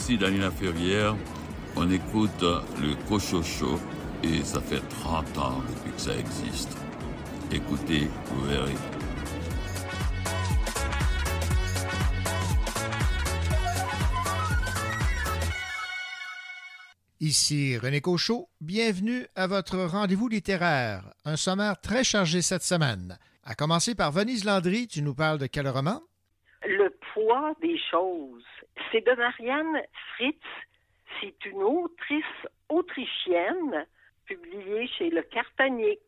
Ici Daniela Ferrière, on écoute le Cochocho et ça fait 30 ans depuis que ça existe. Écoutez, vous verrez. Ici René Cochot, bienvenue à votre rendez-vous littéraire. Un sommaire très chargé cette semaine. À commencer par Venise Landry, tu nous parles de quel roman? Des choses. C'est de Marianne Fritz. C'est une autrice autrichienne publiée chez Le Cartanier.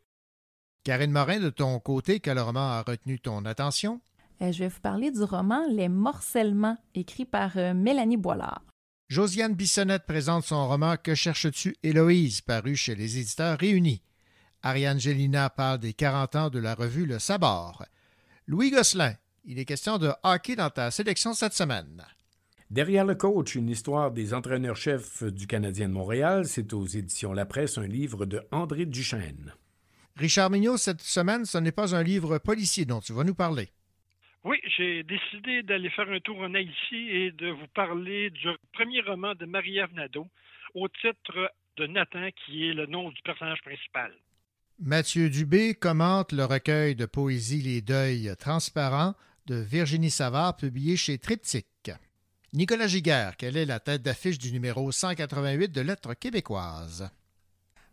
Karine Morin, de ton côté, quel roman a retenu ton attention? Euh, je vais vous parler du roman Les Morcellements, écrit par euh, Mélanie Boilard. Josiane Bissonnette présente son roman Que cherches-tu, Héloïse, paru chez les éditeurs réunis. Ariane Gélina parle des 40 ans de la revue Le Sabord. Louis Gosselin, il est question de hockey dans ta sélection cette semaine. Derrière le coach, une histoire des entraîneurs-chefs du Canadien de Montréal, c'est aux éditions La Presse, un livre de André Duchesne. Richard Mignot, cette semaine, ce n'est pas un livre policier dont tu vas nous parler. Oui, j'ai décidé d'aller faire un tour en Haïti et de vous parler du premier roman de Marie-Ève Nadeau au titre de Nathan, qui est le nom du personnage principal. Mathieu Dubé commente le recueil de poésie Les Deuils transparents de Virginie Savard, publié chez Triptyque. Nicolas Giguère, quelle est la tête d'affiche du numéro 188 de Lettres québécoises?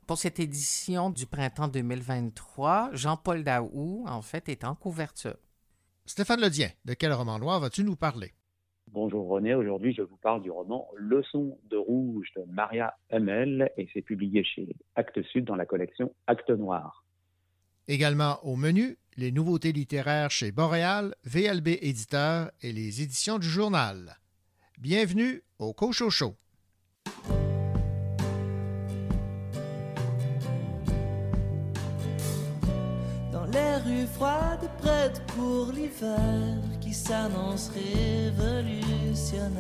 Pour cette édition du printemps 2023, Jean-Paul Daou, en fait, est en couverture. Stéphane Ledien, de quel roman noir vas-tu nous parler? Bonjour René, aujourd'hui je vous parle du roman Leçon de rouge de Maria Hummel et c'est publié chez Actes Sud dans la collection Actes Noir. Également au menu, les nouveautés littéraires chez Boréal, VLB Éditeur et les éditions du journal. Bienvenue au Cochocho. les rues froides prêtes pour l'hiver qui s'annonce révolutionnaire.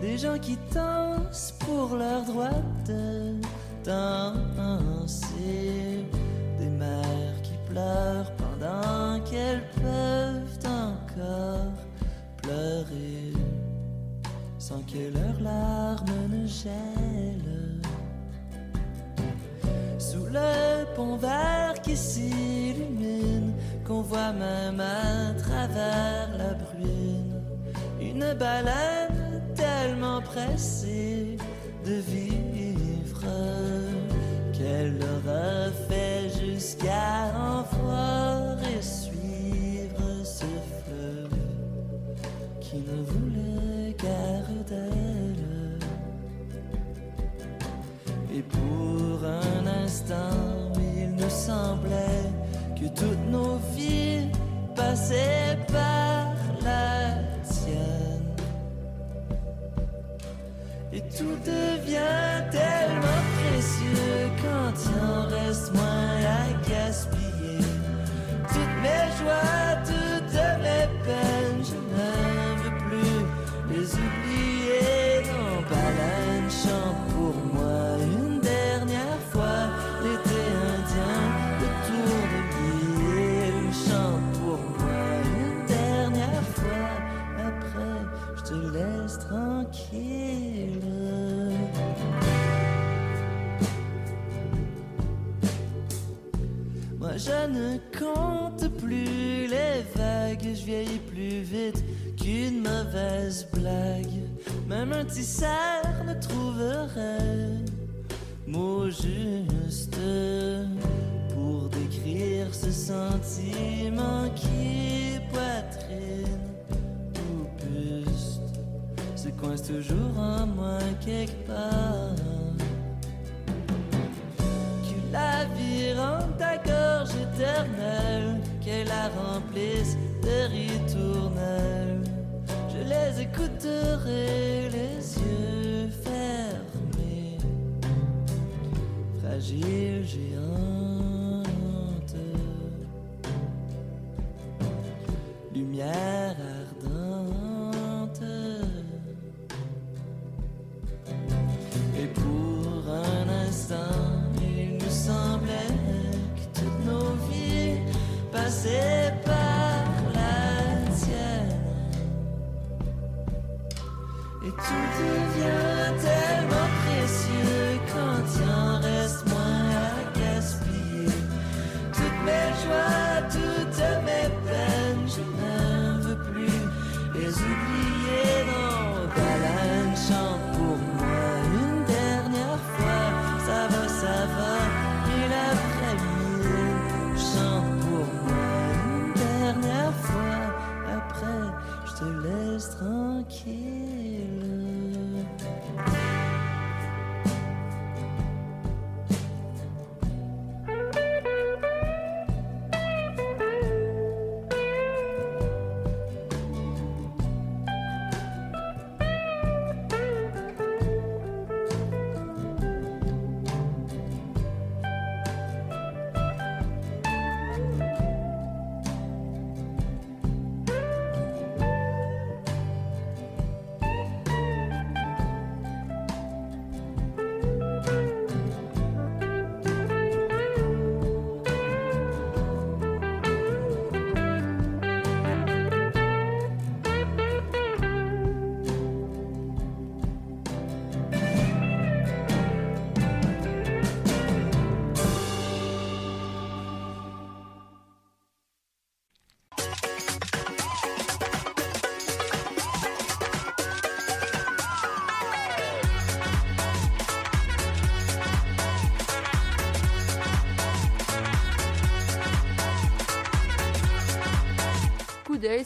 Des gens qui dansent pour leur droite de danser. Des mères qui pleurent pendant qu'elles peuvent encore pleurer sans que leurs larmes ne gèlent sous le pont vert qui s'illumine, qu'on voit même à travers la bruine. Une baleine tellement pressée de vivre qu'elle aura fait jusqu'à en et suivre ce fleuve qui ne voulait guère d'elle. Et pour un instant, il nous semblait que toutes nos vies passaient par la tout devient tellement précieux quand il en reste moins à gaspiller. Toutes mes joies, toutes mes peines,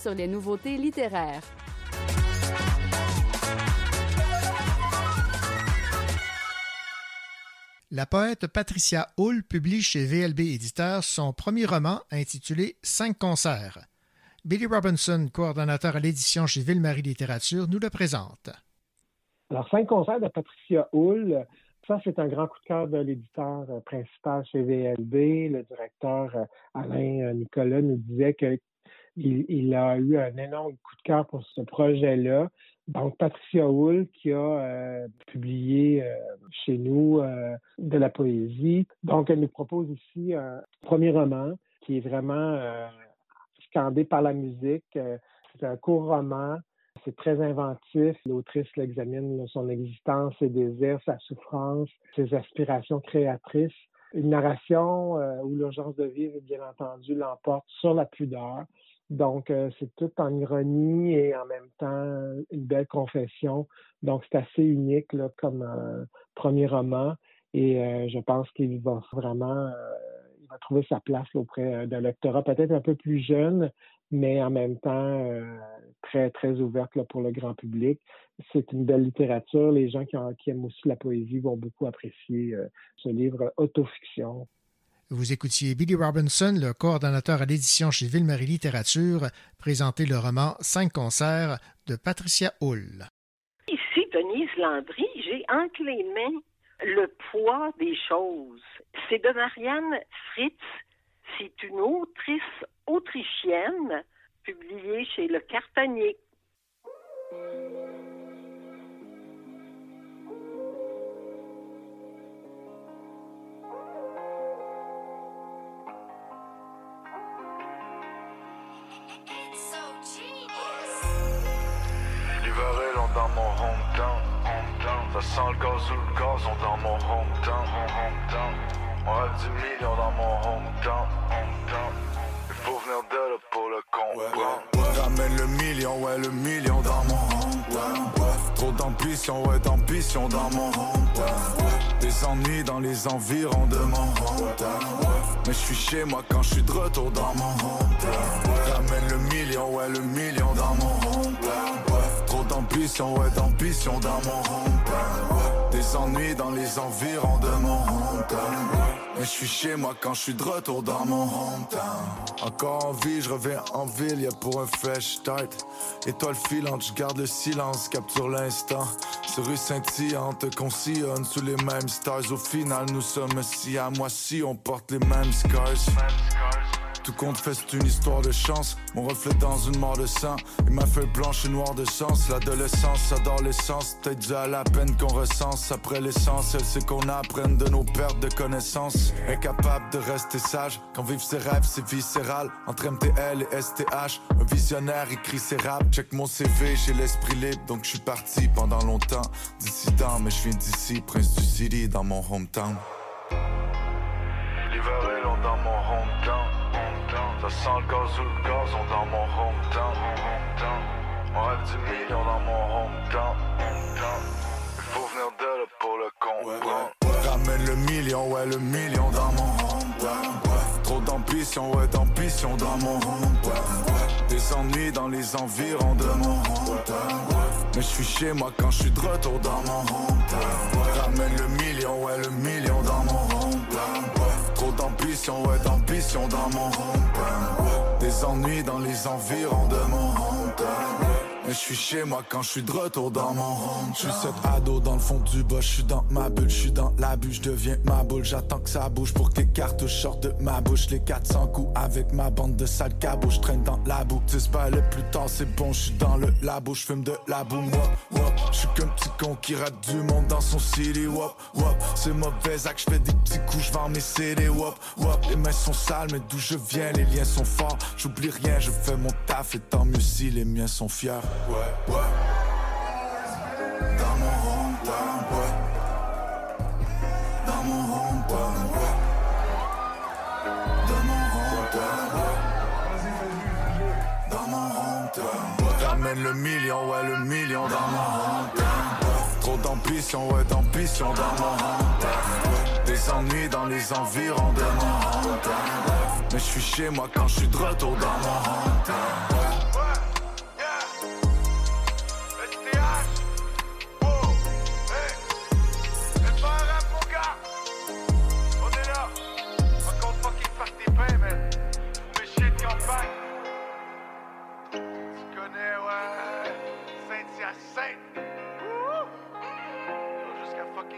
sur les nouveautés littéraires. La poète Patricia Hull publie chez VLB Éditeurs son premier roman intitulé Cinq concerts. Billy Robinson, coordonnateur à l'édition chez Ville-Marie Littérature, nous le présente. Alors, Cinq concerts de Patricia Hull, ça, c'est un grand coup de cœur de l'éditeur euh, principal chez VLB. Le directeur euh, Alain euh, Nicolas nous disait qu'il il a eu un énorme coup de cœur pour ce projet-là. Donc, Patricia Hull, qui a euh, publié euh, chez nous euh, de la poésie. Donc, elle nous propose ici un premier roman qui est vraiment scandé par la musique. C'est un court roman. C'est très inventif. L'autrice l'examine son existence, ses désirs, sa souffrance, ses aspirations créatrices. Une narration où l'urgence de vivre, bien entendu, l'emporte sur la pudeur. Donc, euh, c'est tout en ironie et en même temps une belle confession. Donc, c'est assez unique là, comme euh, premier roman. Et euh, je pense qu'il va vraiment il va trouver sa place auprès d'un lectorat peut-être un peu plus jeune, mais en même temps très, très ouverte là, pour le grand public. C'est une belle littérature. Les gens qui, qui aiment aussi la poésie vont beaucoup apprécier ce livre autofiction. Vous écoutiez Billy Robinson, le coordonnateur à l'édition chez Ville-Marie Littérature, présenter le roman Cinq concerts de Patricia Hull. Ici, Denise Landry, j'ai entre les mains Le poids des choses. C'est de Marianne Fritz. C'est une autrice autrichienne publiée chez Le Cartanier. Ça sent le gaz ou le gazon dans mon hometown. On a 10 millions dans mon hometown. Il faut venir de là pour le comprendre. Ramène le million, ouais, le million dans mon hometown. Trop d'ambition, ouais, d'ambition dans mon hometown. Des ennuis dans les environs de mon hometown. Mais je suis chez moi quand je suis de retour dans mon hometown. Ramène le million, ouais, le million dans mon hometown. Trop d'ambition, ouais, d'ambition dans mon hometown. Des ennuis dans les environs de mon hometown. Mais je suis chez moi quand je suis de retour dans mon hometown. Encore en vie, je reviens en ville, y'a pour un fresh start. Étoile filante, je garde le silence, capture l'instant. Ces rues scintillantes qu'on sillonne sous les mêmes stars. Au final, nous sommes si à moi si on porte les mêmes scars. Tout compte fait, c'est une histoire de chance. Mon reflet dans une mort de sang. Et ma feuille blanche et noire de sens. L'adolescence adore l'essence. Peut-être dû à la peine qu'on recense. Après l'essentiel, c'est qu'on apprenne de nos pertes de connaissances. Incapable de rester sage. Quand vivre ses rêves, c'est viscéral. Entre MTL et STH. Un visionnaire écrit ses raps. Check mon CV, j'ai l'esprit libre. Donc je suis parti pendant longtemps. Dissident, mais je viens d'ici. Prince du City, dans mon hometown. L'hiver est dans mon hometown. Ça sent le gaz ou le gazon dans mon hometown. On rêve du million dans mon hometown. Il faut venir de là pour le comprendre. Ramène le million, ouais, le million dans mon hometown. Trop d'ambition, ouais, d'ambition dans mon hometown. Des ennuis dans les environs de mon hometown. Mais je suis chez moi quand je suis de retour dans mon hometown. Ramène le million, ouais, le million dans mon hometown. Trop d'ambition, ouais, d'ambition dans mon hometown. Des ennuis dans les environs de mon hometown. Mais je suis chez moi quand je suis de retour dans mon home. Je suis cet ado dans le fond du bas, je suis dans ma bulle, je suis dans la bulle, je deviens ma boule. J'attends que ça bouge pour que les cartouches sortent de ma bouche. Les 400 coups avec ma bande de sales cabos, je traîne dans la boue. C'est pas le plus tard, c'est bon, je suis dans le labo, je fume de la boum. Wop, wop. Je suis qu'un petit con qui rate du monde dans son city. Wop, wop. C'est mauvais acte, je fais des petits coups, je vends mes CD. Wop, wop. Les mains sont sales, mais d'où je viens, les liens sont forts. J'oublie rien, je fais mon taf et tant mieux si les miens sont fiers. Ouais, ouais. Le million, ouais, le million dans ouais. Trop d'ambition, ouais, d'ambition dans hometown, ouais. Des ennuis dans les environs de hometown, ouais. Mais je suis chez moi quand je suis de retour dans mon hometown,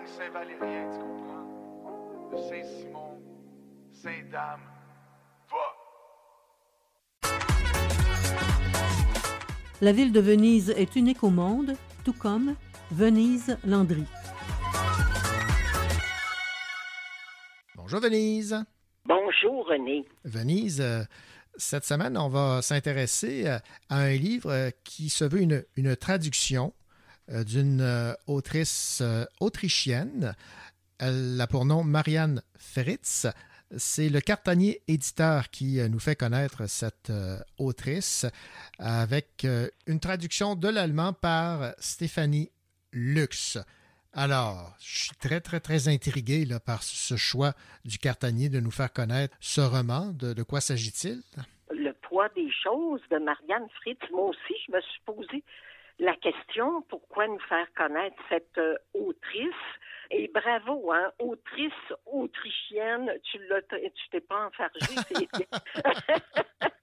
Saint-Valérien, tu comprends? De Saint-Simon, Saint-Dame. La ville de Venise est unique au monde, tout comme Venise-Landry. Bonjour Venise. Bonjour René. Venise, euh, cette semaine, on va s'intéresser euh, à un livre euh, qui se veut une, une traduction d'une euh, autrice euh, autrichienne. Elle a pour nom Marianne Fritz. C'est le Cartanier éditeur qui euh, nous fait connaître cette euh, autrice avec euh, une traduction de l'allemand par Stéphanie Lux. Alors, je suis très, très, très intrigué là, par ce choix du Cartanier de nous faire connaître ce roman. De, de quoi s'agit-il? Le poids des choses de Marianne Fritz. Moi aussi, je me suis posé la question pourquoi nous faire connaître cette euh, autrice? Et bravo, hein, autrice autrichienne, tu l'as, tu t'es pas enfargé.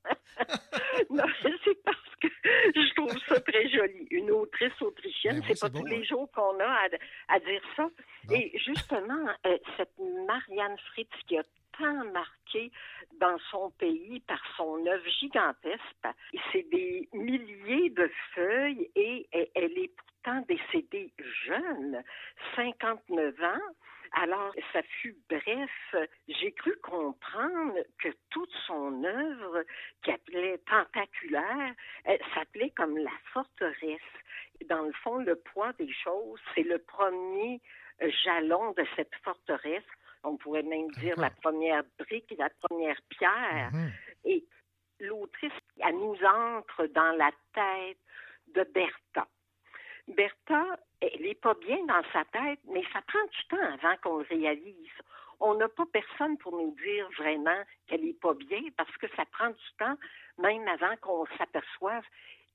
non, c'est parce que je trouve ça très joli. Une autrice autrichienne, Ben oui, c'est pas tous les hein. jours qu'on a à, à dire ça. Et justement, euh, cette Marianne Fritz qui a tant marqué dans son pays par son œuvre gigantesque. C'est des milliers de feuilles et elle est pourtant décédée jeune, 59 ans. Alors, ça fut bref. J'ai cru comprendre que toute son œuvre, qui appelait tentaculaire, elle s'appelait comme la forteresse. Dans le fond, le poids des choses, c'est le premier euh, jalon de cette forteresse. On pourrait même dire la première brique, la première pierre. Et l'autrice, elle nous entre dans la tête de Bertha. Bertha, elle n'est pas bien dans sa tête, mais ça prend du temps avant qu'on le réalise. On n'a pas personne pour nous dire vraiment qu'elle n'est pas bien parce que ça prend du temps, même avant qu'on s'aperçoive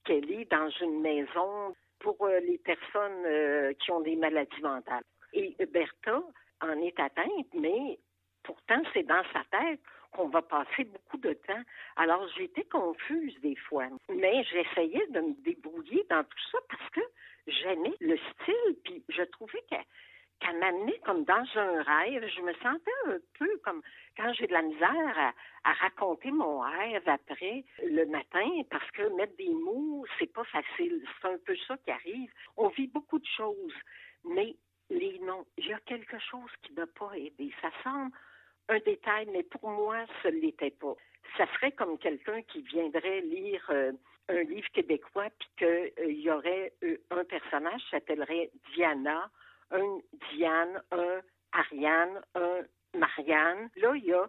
qu'elle est dans une maison pour euh, les personnes euh, qui ont des maladies mentales. Et Bertha en est atteinte, mais pourtant c'est dans sa tête qu'on va passer beaucoup de temps. Alors j'étais confuse des fois, mais j'essayais de me débrouiller dans tout ça parce que j'aimais le style, puis je trouvais qu'elle qu'à m'amener comme dans un rêve, je me sentais un peu comme quand j'ai de la misère à, à raconter mon rêve après le matin, parce que mettre des mots, c'est pas facile. C'est un peu ça qui arrive. On vit beaucoup de choses, mais les noms, il y a quelque chose qui n'a pas aidé. Ça semble un détail, mais pour moi, ce ne l'était pas. Ça serait comme quelqu'un qui viendrait lire euh, un livre québécois, puis qu'il y aurait euh, un personnage qui s'appellerait Diana, un Diane, un Ariane, un Marianne. Là, il y a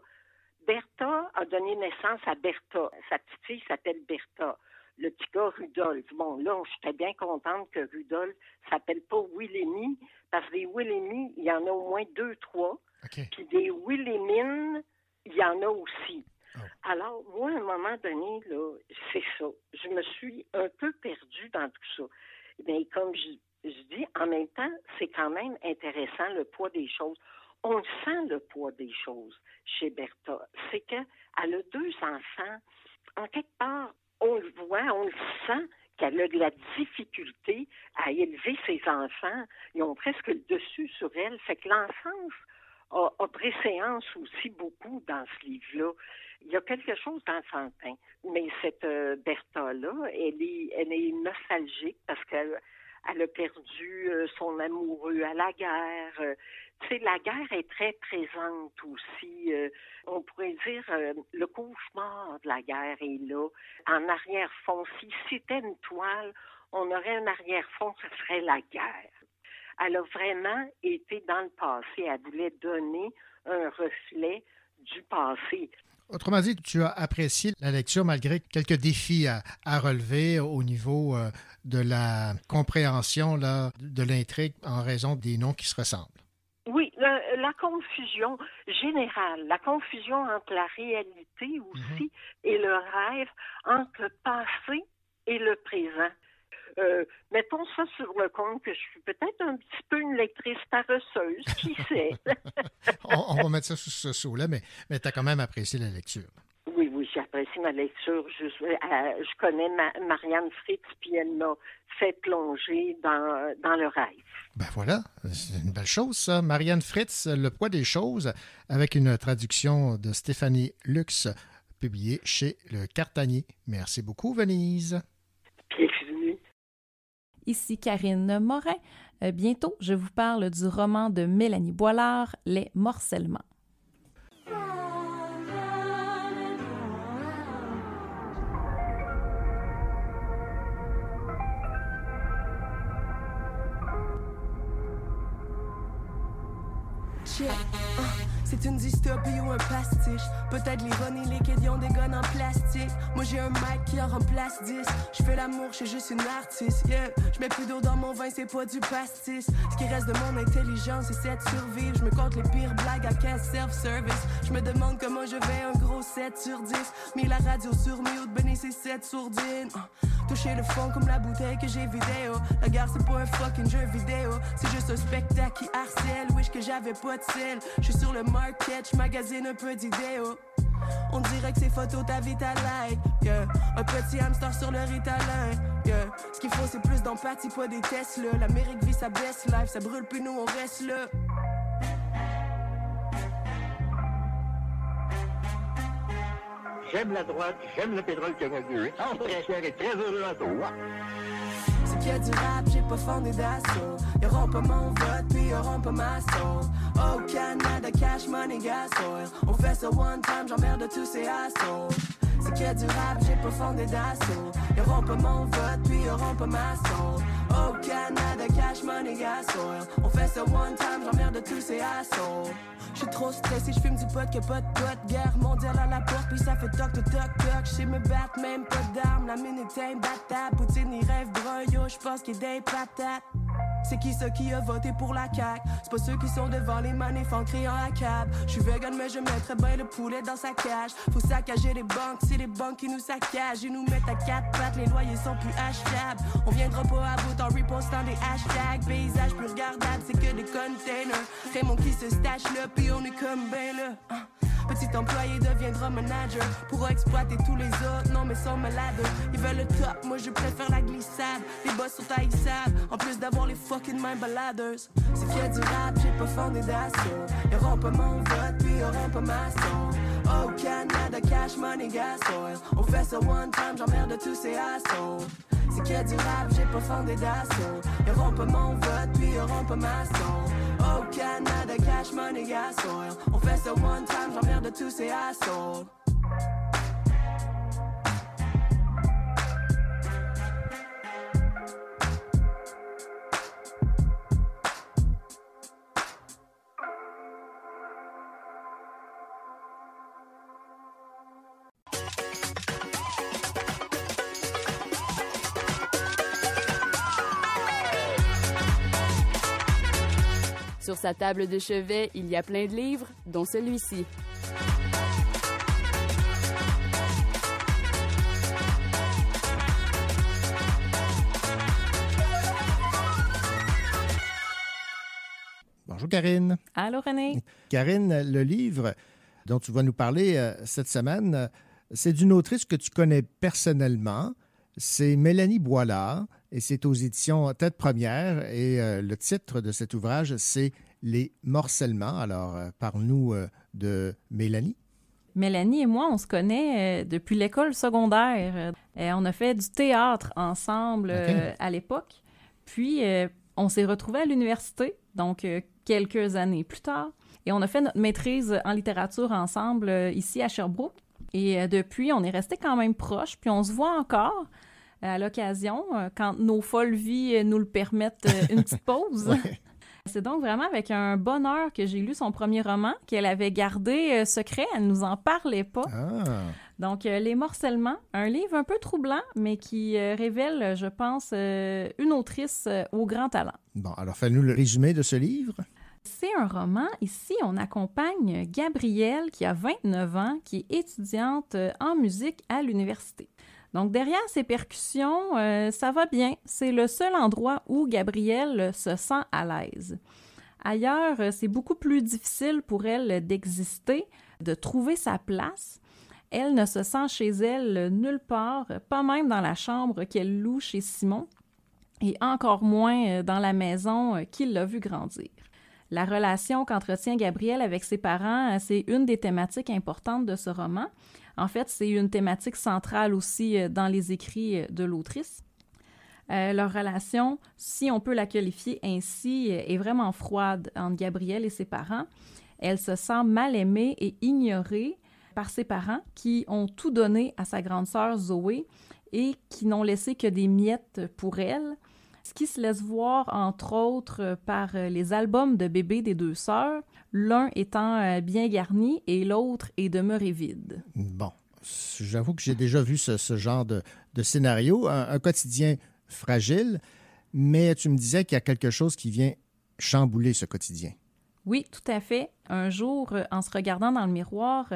Bertha a donné naissance à Bertha. Sa petite fille s'appelle Bertha. Le petit gars Rudolph. Bon, là, j'étais bien contente que Rudolph s'appelle pas Willémy, parce que des Willémy, il y en a au moins deux, trois. Puis des Willémines, il y en a aussi. Alors, moi, à un moment donné, là, c'est ça. Je me suis un peu perdue dans tout ça. Mais comme je, je dis, en même temps, c'est quand même intéressant le poids des choses. On sent le poids des choses chez Bertha. C'est qu'elle a deux enfants. En quelque part, on le voit, on le sent qu'elle a de la difficulté à élever ses enfants. Ils ont presque le dessus sur elle. Fait que l'enfance a, a préséance aussi beaucoup dans ce livre-là. Il y a quelque chose d'enfantin. Mais cette euh, Bertha-là, elle est, elle est nostalgique parce qu'elle elle a perdu euh, son amoureux à la guerre. Euh, tu sais, la guerre est très présente aussi. On pourrait dire le cauchemar de la guerre est là. En arrière-fond, si c'était une toile, on aurait un arrière-fond, ce serait la guerre. Elle a vraiment été dans le passé. Elle voulait donner un reflet du passé. Autrement dit, tu as apprécié la lecture malgré quelques défis à, à relever au niveau euh, de la compréhension là, de l'intrigue en raison des noms qui se ressemblent. Oui, la, la confusion générale, la confusion entre la réalité aussi et le rêve, entre le passé et le présent. Euh, mettons ça sur le compte que je suis peut-être un petit peu une lectrice paresseuse, qui sait? on, on va mettre ça sous ce saut-là, mais, mais tu as quand même apprécié la lecture. Oui, oui, j'apprécie ma lecture. Je, euh, je connais ma- Marianne Fritz, puis elle m'a fait plonger dans, dans le rêve. Ben voilà, c'est une belle chose, ça. Marianne Fritz, Le poids des choses, avec une traduction de Stéphanie Lux, publiée chez Le Cartanier. Merci beaucoup, Venise. Ici Karine Morin. Euh, bientôt, je vous parle du roman de Mélanie Boilard, Les Morcellements. C'est une dystopie ou un pastiche. Peut-être l'ironie, les kids ont des guns en plastique. Moi j'ai un mic qui en remplace 10. Je fais l'amour, je suis juste une artiste. Yeah. Je mets plus d'eau dans mon vin, c'est pas du pastis. Ce qui reste de mon intelligence, c'est de survivre. Je me compte les pires blagues à 15 self-service. Je me demande comment je vais un gros 7 sur 10. Mis la radio sur mute, béni c'est 7 sourdines. Toucher le fond comme la bouteille que j'ai vidéo. La guerre c'est pas un fucking jeu vidéo. C'est juste un spectacle qui harcèle. Wish que j'avais pas de sel. Je suis sur le market, je magasine un peu d'idéaux. On dirait que ces photos ta vie ta like. Yeah. Un petit hamster sur le ritalin. Yeah. Ce qu'il faut c'est plus d'empathie, pas des Tesla. L'Amérique vit sa best life, ça brûle puis nous on reste là. J'aime la droite, j'aime le pétrole canadien. André Cher est très heureux à toi. C'est qu'il y a du rap, j'ai pas fondé d'assaut. Y'auront pas mon vote, puis y'auront pas ma soul. Au Canada, cash money, gas oil. On fait ça one time, j'emmerde tous ces assauts. C'est a du rap, j'ai pas fondé d'assaut. Y'auront pas mon vote, puis y'auront pas ma soul. Au Canada, cash money, gas oil. On fait ça one time, j'emmerde tous ces assauts. J'suis trop stressé, j'fume du pot que pas de pote. Guerre mondiale à la porte, puis ça fait toc toc toc toc. J'sais me battre, même pas d'armes. La minute est imbattable. Poutine, il rêve brun, yo, j'pense qu'il est des patates. C'est qui ça qui a voté pour la CAQ? C'est pas ceux qui sont devant les manifs en criant à cab. J'suis vegan, mais je mettrais bien le poulet dans sa cage. Faut saccager les banques, c'est les banques qui nous saccagent. Ils nous mettent à quatre pattes, les loyers sont plus achetables. On viendra pas à bout en repostant des hashtags. Paysage plus regardable, c'est que des containers. Raymond qui se stache là, puis on est comme ben là. Hein. Petit employé deviendra manager. Pour exploiter tous les autres, non mais sont malades. Ils veulent le top, moi je préfère la glissade. Les boss sont haïssables, en plus d'avoir les fucking mains baladers. C'est a du rap, j'ai pas fondé d'assaut. Y'auront pas mon vote, puis y'auront pas ma sauce. Oh Canada, cash money, gas oil. On fait ça one time, j'emmerde tous ces assauts. C'est a du rap, j'ai pas fondé d'assaut. Y'auront pas mon vote, puis y'auront pas ma sauce. Oh Canada, cash money, gas oil. On fait ça one time, j'emmerde tous ces assauts. Sa table de chevet, il y a plein de livres, dont celui-ci. Bonjour Karine. Allô René. Karine, le livre dont tu vas nous parler euh, cette semaine, euh, c'est d'une autrice que tu connais personnellement. C'est Mélanie Boilard et c'est aux éditions Tête Première. Et euh, le titre de cet ouvrage, c'est Les morcellements. Alors, euh, parle-nous euh, de Mélanie. Mélanie et moi, on se connaît euh, depuis l'école secondaire. On a fait du théâtre ensemble à l'époque. Puis, on s'est retrouvés à l'université, donc quelques années plus tard. Et on a fait notre maîtrise en littérature ensemble ici à Sherbrooke. Et depuis, on est restés quand même proches. Puis, on se voit encore à l'occasion, quand nos folles vies nous le permettent, une petite pause. C'est donc vraiment avec un bonheur que j'ai lu son premier roman qu'elle avait gardé euh, secret. Elle nous en parlait pas. Donc, euh, Les Morcellements, un livre un peu troublant, mais qui euh, révèle, je pense, euh, une autrice au grand talent. Bon, alors fais-nous le résumé de ce livre. C'est un roman. Ici, on accompagne Gabrielle, qui a 29 ans, qui est étudiante en musique à l'université. Donc, derrière ses percussions, euh, ça va bien. C'est le seul endroit où Gabrielle se sent à l'aise. Ailleurs, euh, c'est beaucoup plus difficile pour elle d'exister, de trouver sa place. Elle ne se sent chez elle nulle part, pas même dans la chambre qu'elle loue chez Simon, et encore moins euh, dans la maison qu'il l'a vu grandir. La relation qu'entretient Gabriel avec ses parents, c'est une des thématiques importantes de ce roman. En fait, c'est une thématique centrale aussi euh, dans les écrits euh, de l'autrice. Euh, leur relation, si on peut la qualifier ainsi, euh, est vraiment froide entre Gabriel et ses parents. Elle se sent mal aimée et ignorée par ses parents qui ont tout donné à sa grande sœur Zoé et qui n'ont laissé que des miettes pour elle, ce qui se laisse voir entre autres euh, par euh, les albums de bébés des deux sœurs, l'un étant euh, bien garni et l'autre est demeuré vide. Bon, j'avoue que j'ai déjà vu ce, ce genre de, de scénario, un, un quotidien fragile, mais tu me disais qu'il y a quelque chose qui vient chambouler ce quotidien. Oui, tout à fait. Un jour, en se regardant dans le miroir,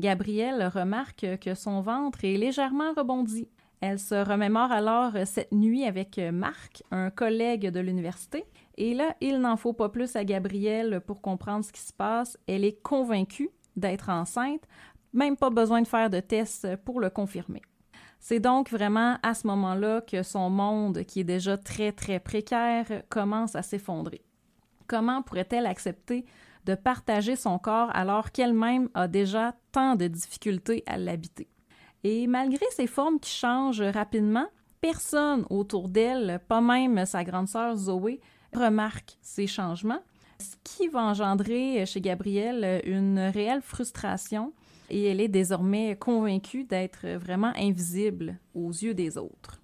Gabrielle remarque que son ventre est légèrement rebondi. Elle se remémore alors euh, cette nuit avec euh, Marc, un collègue de l'université. Et là, il n'en faut pas plus à Gabrielle pour comprendre ce qui se passe. Elle est convaincue d'être enceinte, même pas besoin de faire de test pour le confirmer. C'est donc vraiment à ce moment-là que son monde, qui est déjà très très précaire, commence à s'effondrer. Comment pourrait-elle accepter de partager son corps alors qu'elle-même a déjà tant de difficultés à l'habiter? Et malgré ces formes qui changent rapidement, personne autour d'elle, pas même sa grande sœur Zoé, remarque ces changements, ce qui va engendrer chez Gabrielle une réelle frustration et elle est désormais convaincue d'être vraiment invisible aux yeux des autres.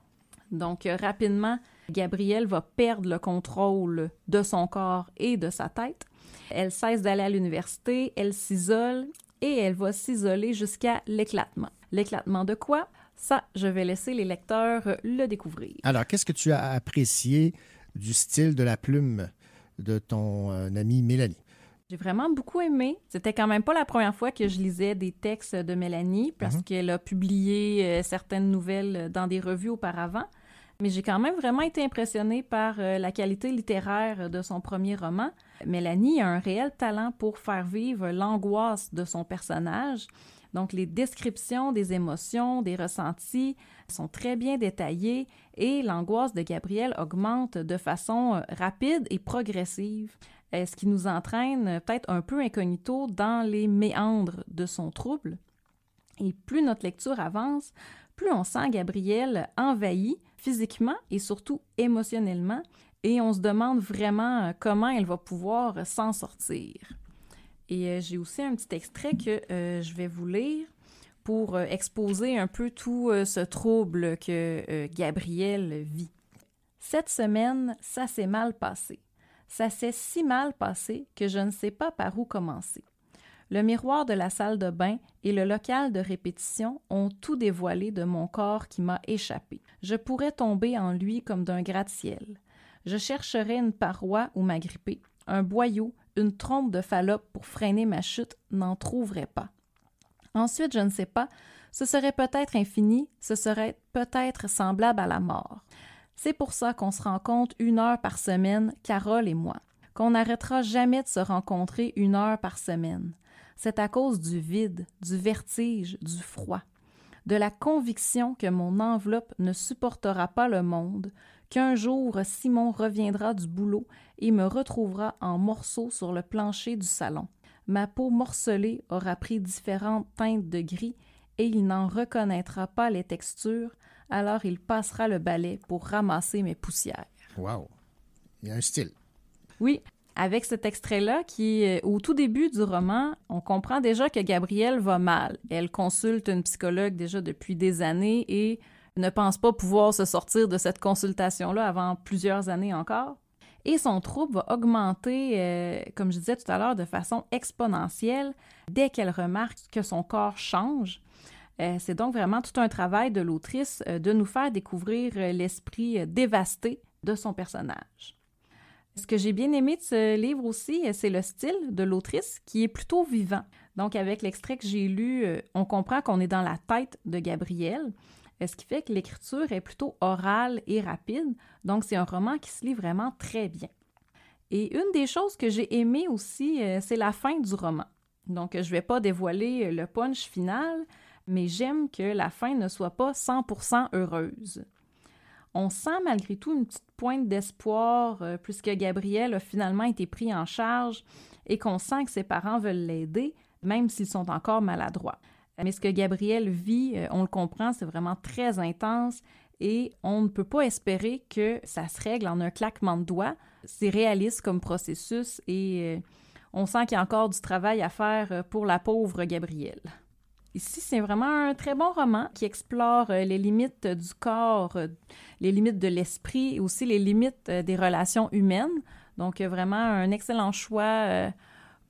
Donc rapidement, Gabrielle va perdre le contrôle de son corps et de sa tête. Elle cesse d'aller à l'université, elle s'isole et elle va s'isoler jusqu'à l'éclatement. L'éclatement de quoi? Ça, je vais laisser les lecteurs le découvrir. Alors, qu'est-ce que tu as apprécié du style de la plume de ton euh, amie Mélanie? J'ai vraiment beaucoup aimé. C'était quand même pas la première fois que je lisais des textes de Mélanie parce Mhm. qu'elle a publié euh, certaines nouvelles dans des revues auparavant. Mais j'ai quand même vraiment été impressionnée par euh, la qualité littéraire de son premier roman. Mélanie a un réel talent pour faire vivre l'angoisse de son personnage. Donc, les descriptions des émotions, des ressentis sont très bien détaillées et l'angoisse de Gabriel augmente de façon euh, rapide et progressive, euh, ce qui nous entraîne peut-être un peu incognito dans les méandres de son trouble. Et plus notre lecture avance, plus on sent Gabriel envahi physiquement et surtout émotionnellement, et on se demande vraiment euh, comment elle va pouvoir s'en sortir. Et euh, j'ai aussi un petit extrait que euh, je vais vous lire pour exposer un peu tout ce trouble que Gabriel vit. Cette semaine, ça s'est mal passé. Ça s'est si mal passé que je ne sais pas par où commencer. Le miroir de la salle de bain et le local de répétition ont tout dévoilé de mon corps qui m'a échappé. Je pourrais tomber en lui comme d'un gratte-ciel. Je chercherais une paroi où m'agripper, un boyau, une trompe de Fallope pour freiner ma chute, n'en trouverais pas. Ensuite, je ne sais pas, ce serait peut-être infini, ce serait peut-être semblable à la mort. C'est pour ça qu'on se rencontre une heure par semaine, Carole et moi, qu'on n'arrêtera jamais de se rencontrer une heure par semaine. C'est à cause du vide, du vertige, du froid, de la conviction que mon enveloppe ne supportera pas le monde, qu'un jour Simon reviendra du boulot et me retrouvera en morceaux sur le plancher du salon. Ma peau morcelée aura pris différentes teintes de gris et il n'en reconnaîtra pas les textures, alors il passera le balai pour ramasser mes poussières. Wow! Il y a un style. Oui, avec cet extrait-là, qui au tout début du roman, on comprend déjà que Gabrielle va mal. Elle consulte une psychologue déjà depuis des années et ne pense pas pouvoir se sortir de cette consultation-là avant plusieurs années encore. Et son trouble va augmenter, euh, comme je disais tout à l'heure, de façon exponentielle dès qu'elle remarque que son corps change. Euh, c'est donc vraiment tout un travail de l'autrice euh, de nous faire découvrir l'esprit dévasté de son personnage. Ce que j'ai bien aimé de ce livre aussi, c'est le style de l'autrice qui est plutôt vivant. Donc, avec l'extrait que j'ai lu, on comprend qu'on est dans la tête de Gabrielle ce qui fait que l'écriture est plutôt orale et rapide, donc c'est un roman qui se lit vraiment très bien. Et une des choses que j'ai aimées aussi, euh, c'est la fin du roman. Donc je ne vais pas dévoiler le punch final, mais j'aime que la fin ne soit pas 100% heureuse. On sent malgré tout une petite pointe d'espoir euh, puisque Gabriel a finalement été pris en charge et qu'on sent que ses parents veulent l'aider, même s'ils sont encore maladroits. Mais ce que Gabriel vit, euh, on le comprend, c'est vraiment très intense et on ne peut pas espérer que ça se règle en un claquement de doigts. C'est réaliste comme processus et euh, on sent qu'il y a encore du travail à faire euh, pour la pauvre Gabrielle. Ici, c'est vraiment un très bon roman qui explore les limites du corps, les limites de l'esprit et aussi les limites des relations humaines. Donc, vraiment un excellent choix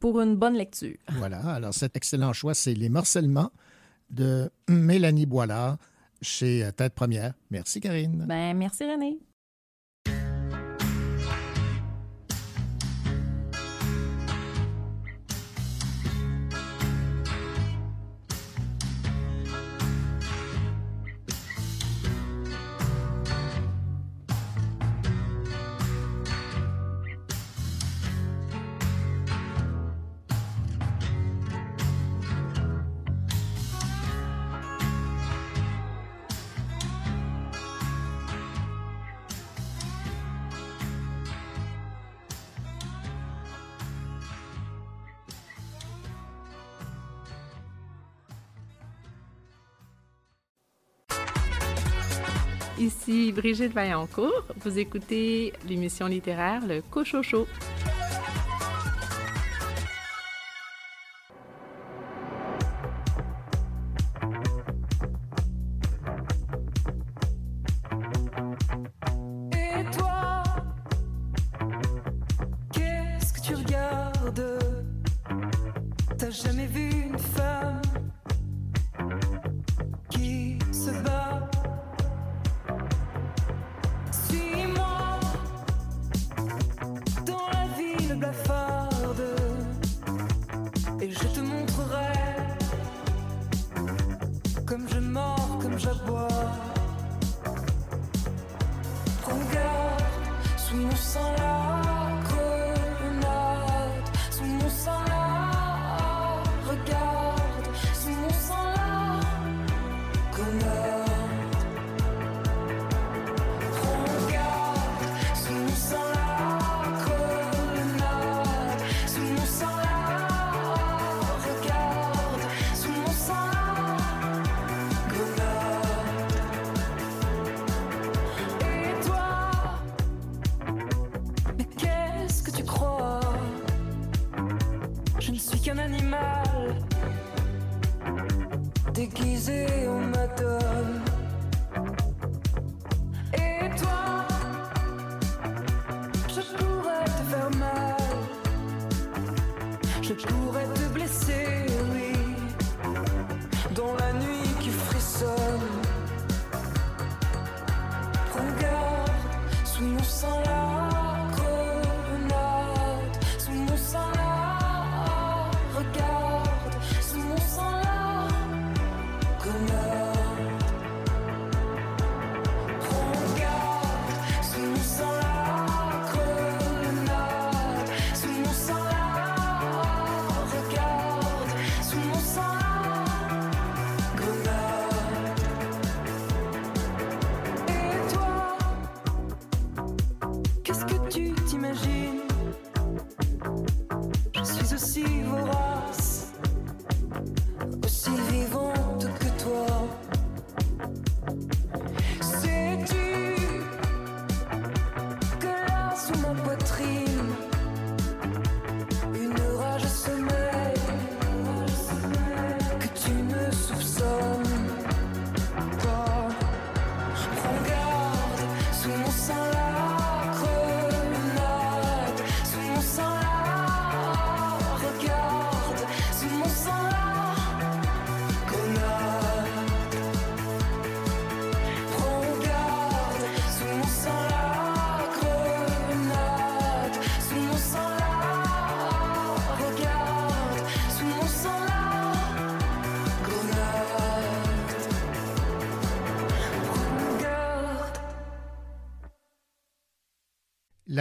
pour une bonne lecture. Voilà, alors cet excellent choix, c'est Les morcellements de Mélanie Boilard chez Tête Première. Merci, Karine. Ben, merci, René. Ici Brigitte Vaillancourt. Vous écoutez l'émission littéraire Le Cochocho.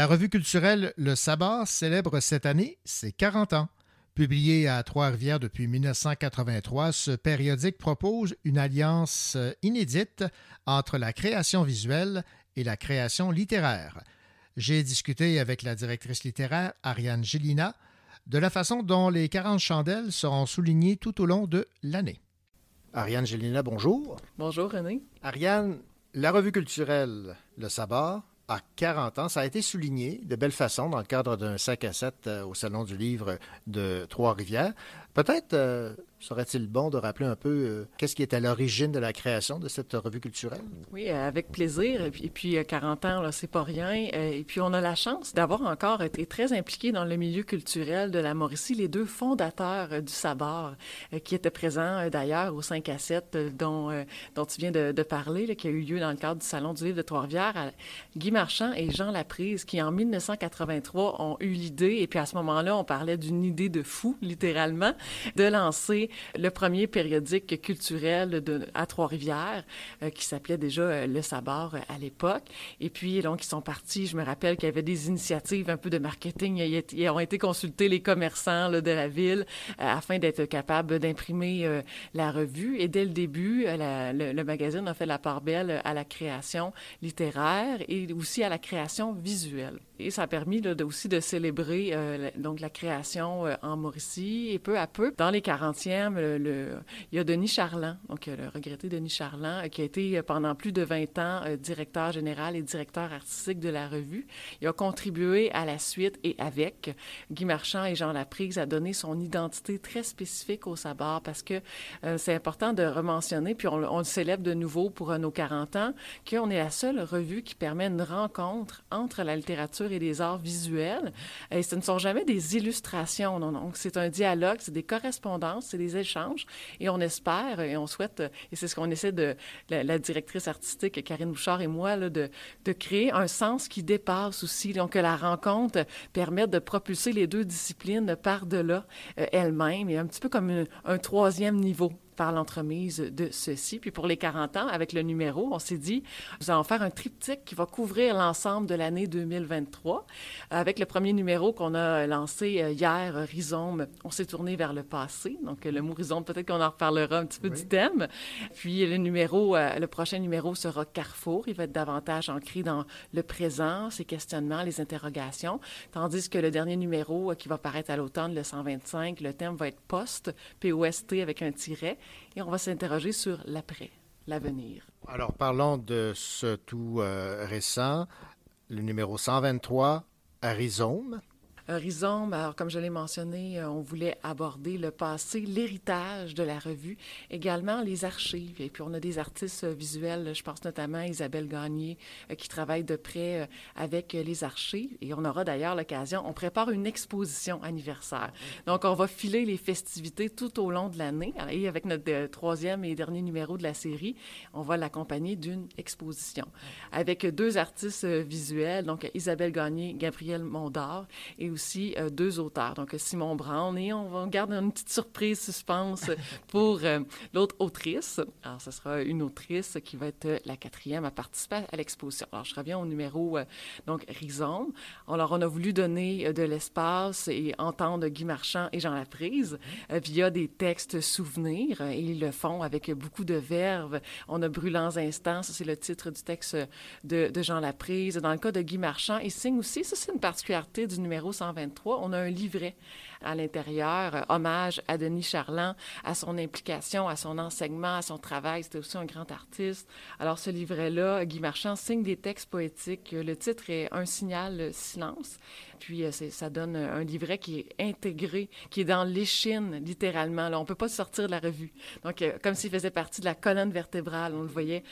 La revue culturelle Le Sabbat célèbre cette année ses 40 ans. Publié à Trois-Rivières depuis 1983, ce périodique propose une alliance inédite entre la création visuelle et la création littéraire. J'ai discuté avec la directrice littéraire Ariane Gélina de la façon dont les 40 chandelles seront soulignées tout au long de l'année. Ariane Gélina, bonjour. Bonjour René. Ariane, la revue culturelle Le Sabbat à 40 ans. Ça a été souligné de belle façon dans le cadre d'un 5 à 7 euh, au Salon du Livre de Trois-Rivières. Peut-être euh, serait-il bon de rappeler un peu euh, qu'est-ce qui est à l'origine de la création de cette revue culturelle? Oui, avec plaisir. Et puis, 40 ans, c'est pas rien. Et puis, on a la chance d'avoir encore été très impliqués dans le milieu culturel de la Mauricie, les deux fondateurs du Sabar, qui étaient présents d'ailleurs au 5 à 7 dont, dont tu viens de, parler, qui a eu lieu dans le cadre du Salon du Livre de Trois-Rivières. Guy Marchand et Jean Laprise, qui en 1983 ont eu l'idée, et puis à ce moment-là, on parlait d'une idée de fou, littéralement, de lancer le premier périodique culturel à Trois-Rivières, euh, qui s'appelait déjà euh, Le Sabar euh, à l'époque. Et puis, donc, ils sont partis. Je me rappelle qu'il y avait des initiatives un peu de marketing. Ils, ont été consultés les commerçants de la ville afin d'être capables d'imprimer la revue. Et dès le début, le, magazine a fait la part belle à la création littéraire et aussi à la création visuelle. Et ça a permis aussi de célébrer euh, donc la création en Mauricie. Et peu à peu, dans les 40e, le, il y a Denis Charland, donc le regretté Denis Charland, qui a été euh, pendant plus de 20 ans directeur général et directeur artistique de la revue. Il a contribué à la suite et avec Guy Marchand et Jean Laprise à donner son identité très spécifique au Sabar parce que c'est important de rementionner, puis on, le célèbre de nouveau pour nos 40 ans, qu'on est la seule revue qui permet une rencontre entre la littérature et les arts visuels. Et ce ne sont jamais des illustrations, non, Donc, c'est un dialogue, c'est des correspondances, c'est des échanges. Et on espère et on souhaite, et c'est ce qu'on essaie de, la, directrice artistique Karine Bouchard et moi, de, de créer un sens qui dépasse aussi. Donc, que la rencontre permette de propulser les deux disciplines par-delà euh, elles-mêmes et un petit peu comme un troisième niveau par l'entremise de ceci. Puis pour les 40 ans, avec le numéro, on s'est dit, nous allons faire un triptyque qui va couvrir l'ensemble de l'année 2023. Avec le premier numéro qu'on a lancé euh, hier, Rhizome, on s'est tourné vers le passé. Donc le mot rhizome, peut-être qu'on en reparlera un petit peu du thème. Puis le numéro, euh, le prochain numéro sera Carrefour. Il va être davantage ancré dans le présent, ses questionnements, les interrogations. Tandis que le dernier numéro euh, qui va paraître à l'automne, le 125, le thème va être post, P-O-S-T avec un tiret et on va s'interroger sur l'après, l'avenir. Alors parlons de ce tout euh, récent, le numéro 123, Rhizome. Rhizome, alors comme je l'ai mentionné, euh, on voulait aborder le passé, l'héritage de la revue, également les archives. Et puis on a des artistes visuels, je pense notamment à Isabelle Gagné, euh, qui travaille de près euh, avec les archives. Et on aura d'ailleurs l'occasion, on prépare une exposition anniversaire. Donc on va filer les festivités tout au long de l'année. Et avec notre troisième et dernier numéro de la série, on va l'accompagner d'une exposition. Avec deux artistes visuels, donc Isabelle Gagné, Gabriel Mondor, et aussi euh, deux auteurs, donc Simon Brown, et on va garder une petite surprise suspense pour euh, l'autre autrice. Alors, ce sera une autrice qui va être la quatrième à participer à l'exposition. Alors, je reviens au numéro, euh, donc, Rhizome. Alors, on a voulu donner de l'espace et entendre Guy Marchand et Jean Laprise via des textes souvenirs, et ils le font avec beaucoup de verve. On a Brûlants instants, ça c'est le titre du texte de, de Jean Laprise. Dans le cas de Guy Marchand, il signe aussi, ça c'est une particularité du numéro 123, on a un livret à l'intérieur, euh, hommage à Denis Charland, à son implication, à son enseignement, à son travail. C'était aussi un grand artiste. Alors, ce livret-là, Guy Marchand signe des textes poétiques. Le titre est Un signal silence. Puis, euh, ça donne un livret qui est intégré, qui est dans l'échine, littéralement. On ne peut pas sortir de la revue. Donc, euh, comme s'il faisait partie de la colonne vertébrale. On le voyait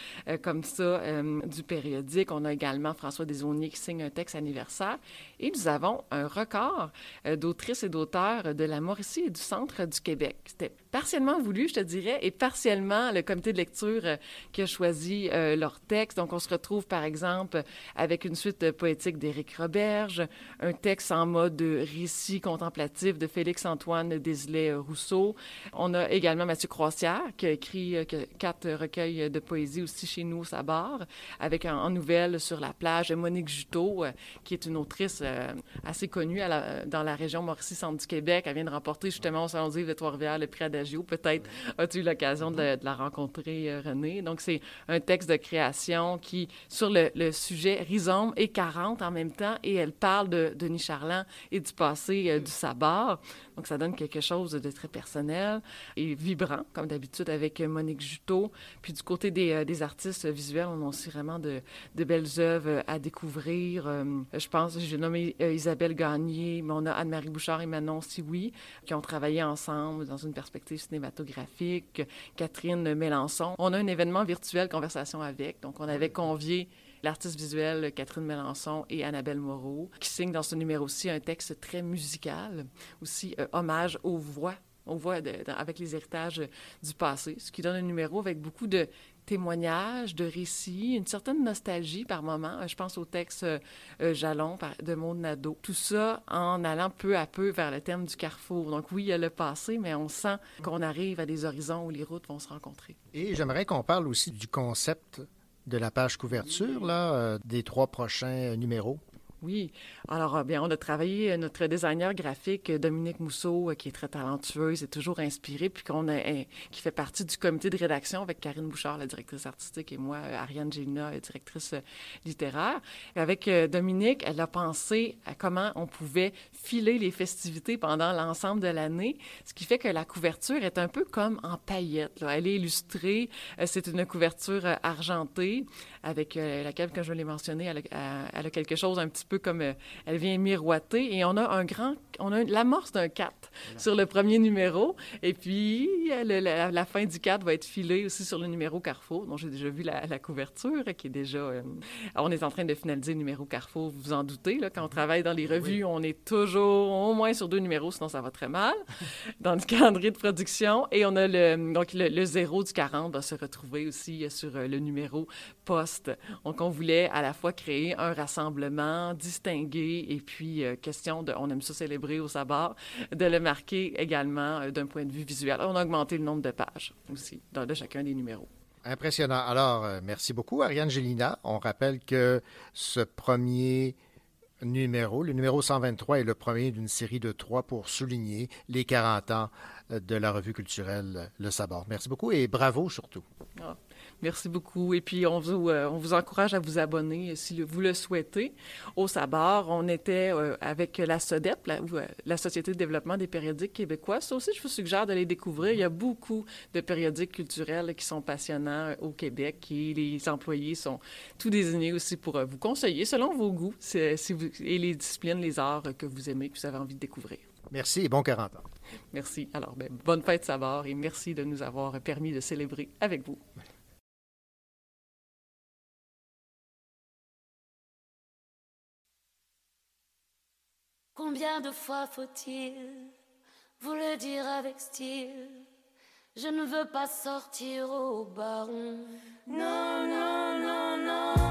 comme ça du périodique. On a également François Desauniers qui signe un texte anniversaire. Et nous avons un record d'autrices et d'auteurs de la Mauricie et du Centre du Québec. C'était partiellement voulu, je te dirais, et partiellement le comité de lecture euh, qui a choisi euh, leur texte. Donc, on se retrouve, par exemple, avec une suite poétique d'Éric Roberge, un texte en mode récit contemplatif de Félix-Antoine Désilet-Rousseau. On a également Mathieu Croisière, qui a écrit euh, quatre recueils de poésie aussi chez nous au Sabar, avec en, nouvelle sur la plage Monique Juteau, qui est une autrice assez connue dans la région Mauricie-Centre du Québec. Elle vient de remporter justement au Salon du de Trois-Rivières le prix Adagio. Peut-être as-tu eu l'occasion de, la rencontrer, euh, René? Donc, c'est un texte de création qui, sur le, sujet rhizome et 40 en même temps, et elle parle de Denis Charland et du passé euh, du sabbat. Donc, ça donne quelque chose de très personnel et vibrant, comme d'habitude avec Monique Juteau. Puis, du côté des, euh, artistes visuels, on a aussi vraiment de, belles œuvres à découvrir. je pense, j'ai nommé Isabelle Gagné, mais on a Anne-Marie Bouchard et Manon Sioui qui ont travaillé ensemble dans une perspective cinématographique. Catherine Mélençon. On a un événement virtuel Conversation avec. Donc, on avait convié l'artiste visuelle Catherine Mélençon et Annabelle Moreau, qui signent dans ce numéro-ci un texte très musical, aussi euh, hommage aux voix aux voit avec les héritages du passé, ce qui donne un numéro avec beaucoup de témoignages, de récits, une certaine nostalgie par moment. Euh, je pense au texte euh, euh, Jalon de Maud Nadeau. Tout ça en allant peu à peu vers le thème du carrefour. Donc oui, il y a le passé, mais on sent qu'on arrive à des horizons où les routes vont se rencontrer. Et j'aimerais qu'on parle aussi du concept de la page couverture, là, des trois prochains numéros. Oui. Alors, euh, bien, on a travaillé, euh, notre designer graphique, euh, Dominique Mousseau, qui est très talentueuse et toujours inspirée, puis qu'on a, qui fait partie du comité de rédaction avec Karine Bouchard, la directrice artistique, et moi, Ariane Gélina, directrice littéraire. avec Dominique, elle a pensé à comment on pouvait filer les festivités pendant l'ensemble de l'année, ce qui fait que la couverture est un peu comme en paillettes. Elle est illustrée, c'est une couverture argentée avec laquelle, comme je l'ai mentionné, elle elle a quelque chose un petit peu comme euh, elle vient miroiter. Et on a un grand, on a l'amorce d'un 4 sur le premier numéro. Et puis, la, fin du 4 va être filée aussi sur le numéro Carrefour, dont j'ai déjà vu la, couverture, qui est déjà... Euh, on est en train de finaliser le numéro Carrefour, vous vous en doutez. Là, quand on travaille dans les revues, on est toujours au moins sur deux numéros, sinon ça va très mal, dans le calendrier de production. Et on a le, donc le, zéro du 40 va se retrouver aussi sur euh, le numéro Donc, on voulait à la fois créer un rassemblement distingué et puis euh, question de, on aime ça célébrer au sabbat, de le marquer également euh, d'un point de vue visuel. On a augmenté le nombre de pages aussi dans de chacun des numéros. Impressionnant. Alors, euh, merci beaucoup, Ariane Gélina. On rappelle que ce premier numéro, le numéro 123, est le premier d'une série de trois pour souligner les 40 ans de la revue culturelle Le Sabord. Merci beaucoup et bravo surtout. Ah. Merci beaucoup. Et puis, on vous, euh, on vous encourage à vous abonner si vous le souhaitez. Au Sabar, on était euh, avec la SODEP, la, euh, la, Société de développement des périodiques québécois. Ça aussi, je vous suggère de les découvrir. Il y a beaucoup de périodiques culturels qui sont passionnants au Québec et les employés sont tout désignés aussi pour vous conseiller selon vos goûts si et les disciplines, les arts que vous aimez, que vous avez envie de découvrir. Merci et bon 40 ans. Merci. Alors, ben, bonne fête Sabar et merci de nous avoir permis de célébrer avec vous. Combien de fois faut-il vous le dire avec style? Je ne veux pas sortir au baron. Non, non, non, non,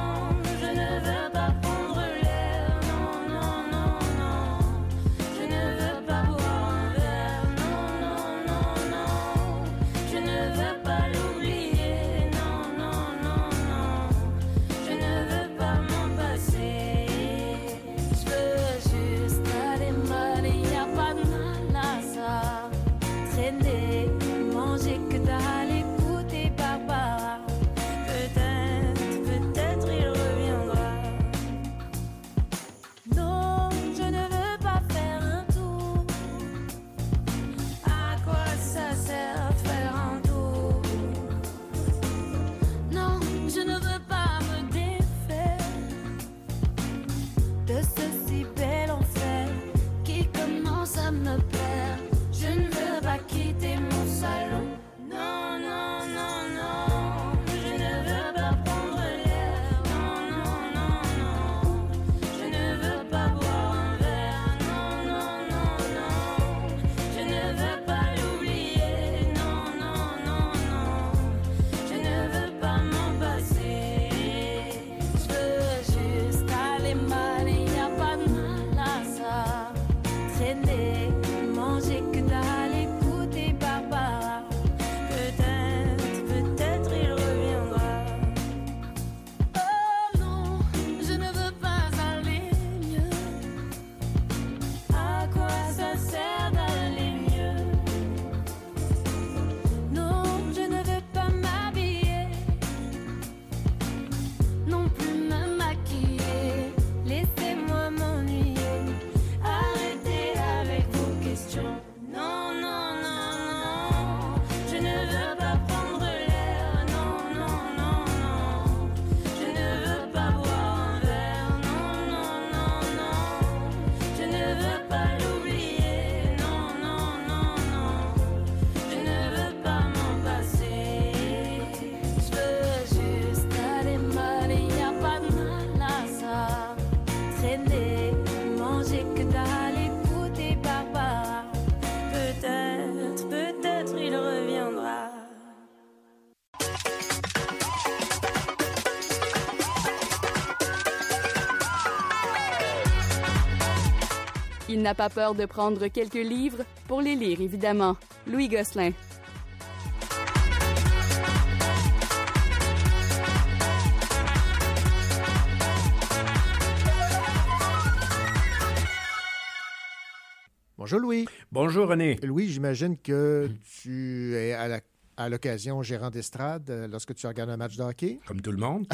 Il n'a pas peur de prendre quelques livres pour les lire, évidemment. Louis Gosselin. Bonjour Louis. Bonjour René. Louis, j'imagine que tu es à la- à l'occasion gérant d'estrade euh, lorsque tu regardes un match de hockey. Comme tout le monde.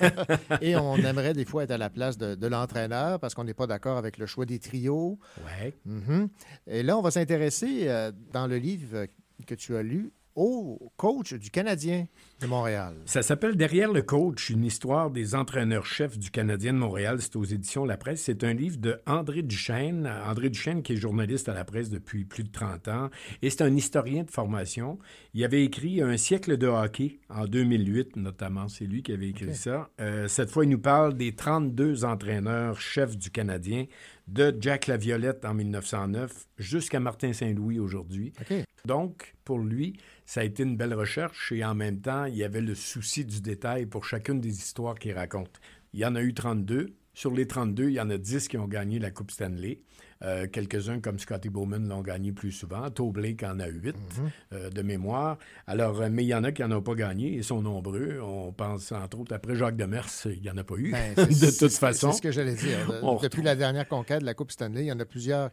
Et on aimerait des fois être à la place de, de l'entraîneur parce qu'on n'est pas d'accord avec le choix des trios. Ouais. Mhm. Et là, on va s'intéresser euh, dans le livre que tu as lu au coach du Canadien de Montréal. Ça s'appelle Derrière le coach, une histoire des entraîneurs-chefs du Canadien de Montréal. C'est aux éditions La Presse. C'est un livre de André Duchesne. André Duchesne, qui est journaliste à la presse depuis plus de 30 ans. Et c'est un historien de formation. Il avait écrit Un siècle de hockey en 2008, notamment. C'est lui qui avait écrit ça. Euh, cette fois, il nous parle des 32 entraîneurs-chefs du Canadien, de Jack Laviolette en 1909 jusqu'à Martin Saint-Louis aujourd'hui. Donc, pour lui, ça a été une belle recherche et en même temps, il y avait le souci du détail pour chacune des histoires qu'il raconte. Il y en a eu 32. Sur les 32, il y en a 10 qui ont gagné la Coupe Stanley. Euh, Quelques-uns, comme Scotty Bowman, l'ont gagné plus souvent. Blake en a 8 euh, de mémoire. Alors, euh, mais il y en a qui n'en ont pas gagné. Ils sont nombreux. On pense, entre autres, après Jacques Demers, il n'y en a pas eu, Ben, de toute façon. C'est ce que j'allais dire. Depuis la dernière conquête de la Coupe Stanley, il y en a plusieurs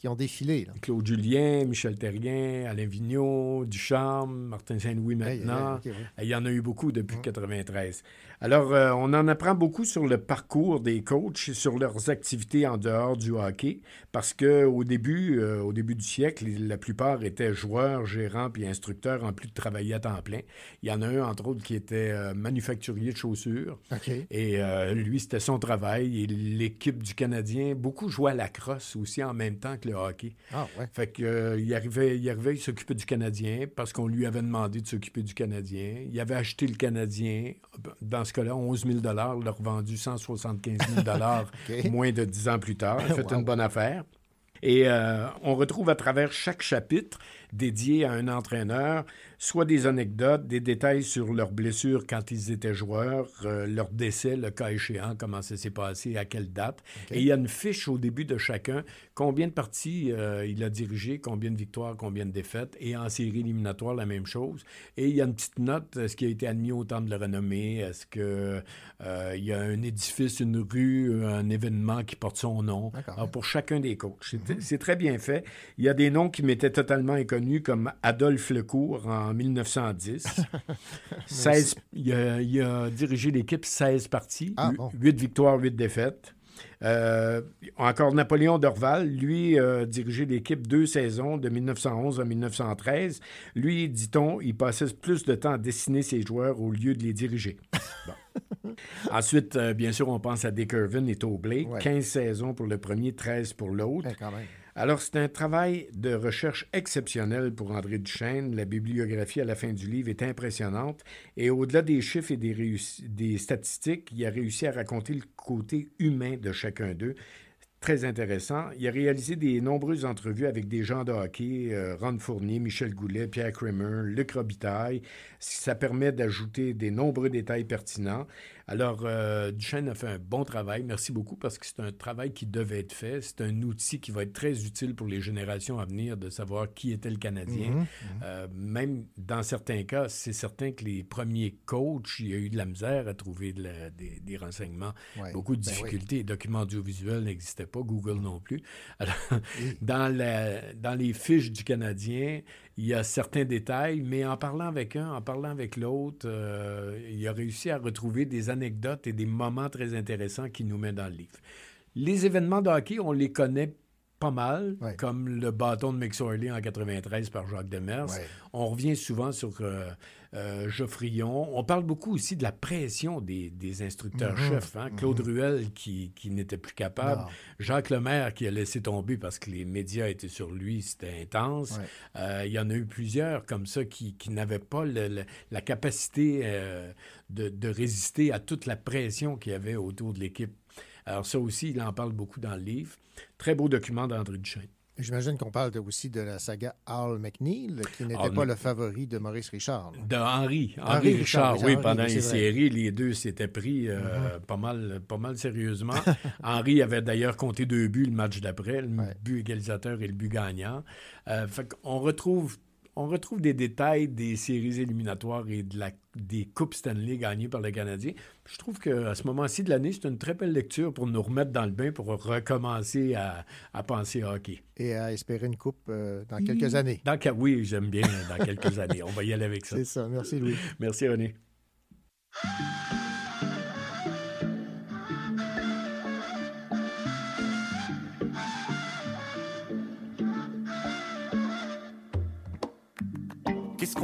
qui ont défilé. là. Claude Julien, Michel Terrien, Alain Vigneault, Ducharme, Martin Saint-Louis maintenant. hey, ok, ouais. Il y en a eu beaucoup depuis 1993. Alors, euh, on en apprend beaucoup sur le parcours des coachs et sur leurs activités en dehors du hockey, parce que au début, euh, au début du siècle, la plupart étaient joueurs, gérants puis instructeurs en plus de travailler à temps plein. Il y en a un, entre autres, qui était euh, manufacturier de chaussures. Et lui, c'était son travail. Et l'équipe du Canadien, beaucoup jouaient à la crosse aussi en même temps que le hockey. Ah, ouais. Fait que, euh, il arrivait, il arrivait, il s'occupait du Canadien parce qu'on lui avait demandé de s'occuper du Canadien. Il avait acheté le Canadien, dans ce cas-là, 11 000 l'a revendu 175 000 OK. moins de 10 ans plus tard. Il a fait Wow. une bonne affaire. Et euh, on retrouve à travers chaque chapitre dédié à un entraîneur, soit des anecdotes, des détails sur leurs blessures quand ils étaient joueurs, euh, leur décès, le cas échéant, comment ça s'est passé, à quelle date. Et il y a une fiche au début de chacun, combien de parties euh, il a dirigé, combien de victoires, combien de défaites, et en série éliminatoire, la même chose. Et il y a une petite note, est-ce qu'il a été admis au temps de la renommée, est-ce que euh, il y a un édifice, une rue, un événement qui porte son nom? Alors, pour chacun des coachs. C'est- C'est très bien fait. Il y a des noms qui m'étaient totalement inconnus, comme Adolphe Lecourt en 1910. 16, il, a, il a dirigé l'équipe 16 parties, Ah, hu- bon. 8 victoires, 8 défaites. Euh, encore Napoléon Dorval, lui, a dirigé l'équipe deux saisons, de 1911 à 1913. Lui, dit-on, il passait plus de temps à dessiner ses joueurs au lieu de les diriger. Bon. Ensuite, euh, bien sûr, on pense à Dick Irvin et Toe Blake. Ouais. 15 saisons pour le premier, 13 pour l'autre. Eh. Alors, c'est un travail de recherche exceptionnel pour André Duchesne. La bibliographie à la fin du livre est impressionnante. Et au-delà des chiffres et des, statistiques, il a réussi à raconter le côté humain de chacun d'eux. Très intéressant. Il a réalisé des nombreuses entrevues avec des gens de hockey, euh, Ron Fournier, Michel Goulet, Pierre Kramer, Luc Robitaille. Ça permet d'ajouter des nombreux détails pertinents. Alors, euh, Duchesne a fait un bon travail. Merci beaucoup parce que c'est un travail qui devait être fait. C'est un outil qui va être très utile pour les générations à venir de savoir qui était le Canadien. Mhm, Euh, même dans certains cas, c'est certain que les premiers coachs, il y a eu de la misère à trouver de la- des, des renseignements. Ouais. Beaucoup de Ben oui. difficultés. Les documents audiovisuels n'existaient pas, Google non plus. Alors, dans, la- dans les fiches du Canadien, il y a certains détails, mais en parlant avec un, en parlant avec l'autre, euh, il a réussi à retrouver des anecdotes et des moments très intéressants qui nous met dans le livre. Les événements de hockey, on les connaît pas mal, comme le bâton de McSorley en 93 par Jacques Demers. Ouais. On revient souvent sur euh, euh, Geoffrion. On parle beaucoup aussi de la pression des, des instructeurs-chefs. hein. Claude Ruel qui, qui n'était plus capable. Non. Jacques Lemaire qui a laissé tomber parce que les médias étaient sur lui, c'était intense. Ouais. Euh, il y en a eu plusieurs comme ça qui, qui n'avaient pas le- le- la capacité euh, de, de résister à toute la pression qu'il y avait autour de l'équipe. Alors ça aussi, il en parle beaucoup dans le livre. Très beau document d'André Duchesne. J'imagine qu'on parle aussi de la saga Al McNeil, qui n'était pas le favori de Maurice Richard. De Henri. Henri, Henri Richard, Richard, oui, Henri, pendant oui, une c'est vrai. série, les deux s'étaient pris euh, Mhm. pas, mal, pas mal sérieusement. Henri avait d'ailleurs compté deux buts le match d'après, le but égalisateur et le but gagnant. Euh, fait qu'on retrouve, on retrouve des détails des séries éliminatoires et de la, des Coupes Stanley gagnées par les Canadiens. Je trouve qu'à ce moment-ci de l'année, c'est une très belle lecture pour nous remettre dans le bain, pour recommencer à, à penser hockey. Et à espérer une coupe euh, dans quelques années. Dans, que- oui, j'aime bien dans quelques années. On va y aller avec ça. C'est ça. Merci, Louis. Merci, René.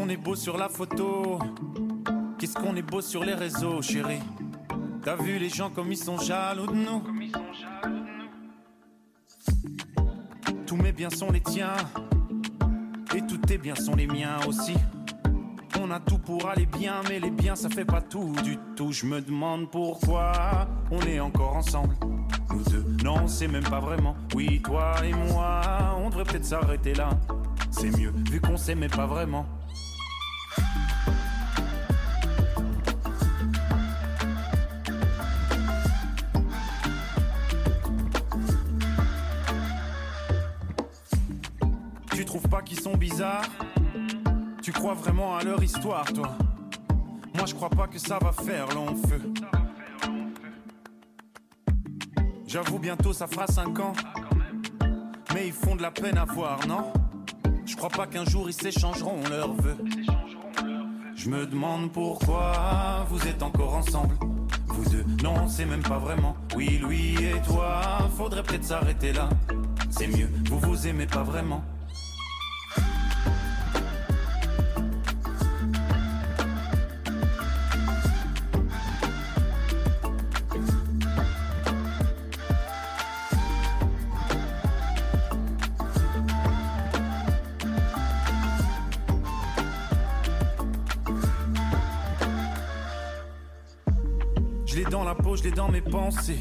Qu'on est beau sur la photo? Qu'est-ce qu'on est beau sur les réseaux, chérie? T'as vu les gens comme ils sont jaloux de nous? Tous mes biens sont les tiens Et tous tes biens sont les miens aussi. On a tout pour aller bien Mais les biens ça fait pas tout du tout. Je me demande pourquoi On est encore ensemble. Nous deux Non c'est même pas vraiment. Oui toi et moi On devrait peut-être s'arrêter là. C'est mieux vu qu'on s'aimait pas vraiment Tu crois vraiment à leur histoire, toi Moi, je crois pas que ça va faire long feu. J'avoue, bientôt ça fera 5 ans. Mais ils font de la peine à voir, non? Je crois pas qu'un jour ils s'échangeront leurs vœux. Je me demande pourquoi vous êtes encore ensemble. Vous deux, non, c'est même pas vraiment. Oui, lui et toi, faudrait peut-être s'arrêter là. C'est mieux, vous vous aimez pas vraiment. Je l'ai dans la peau, je l'ai dans mes pensées.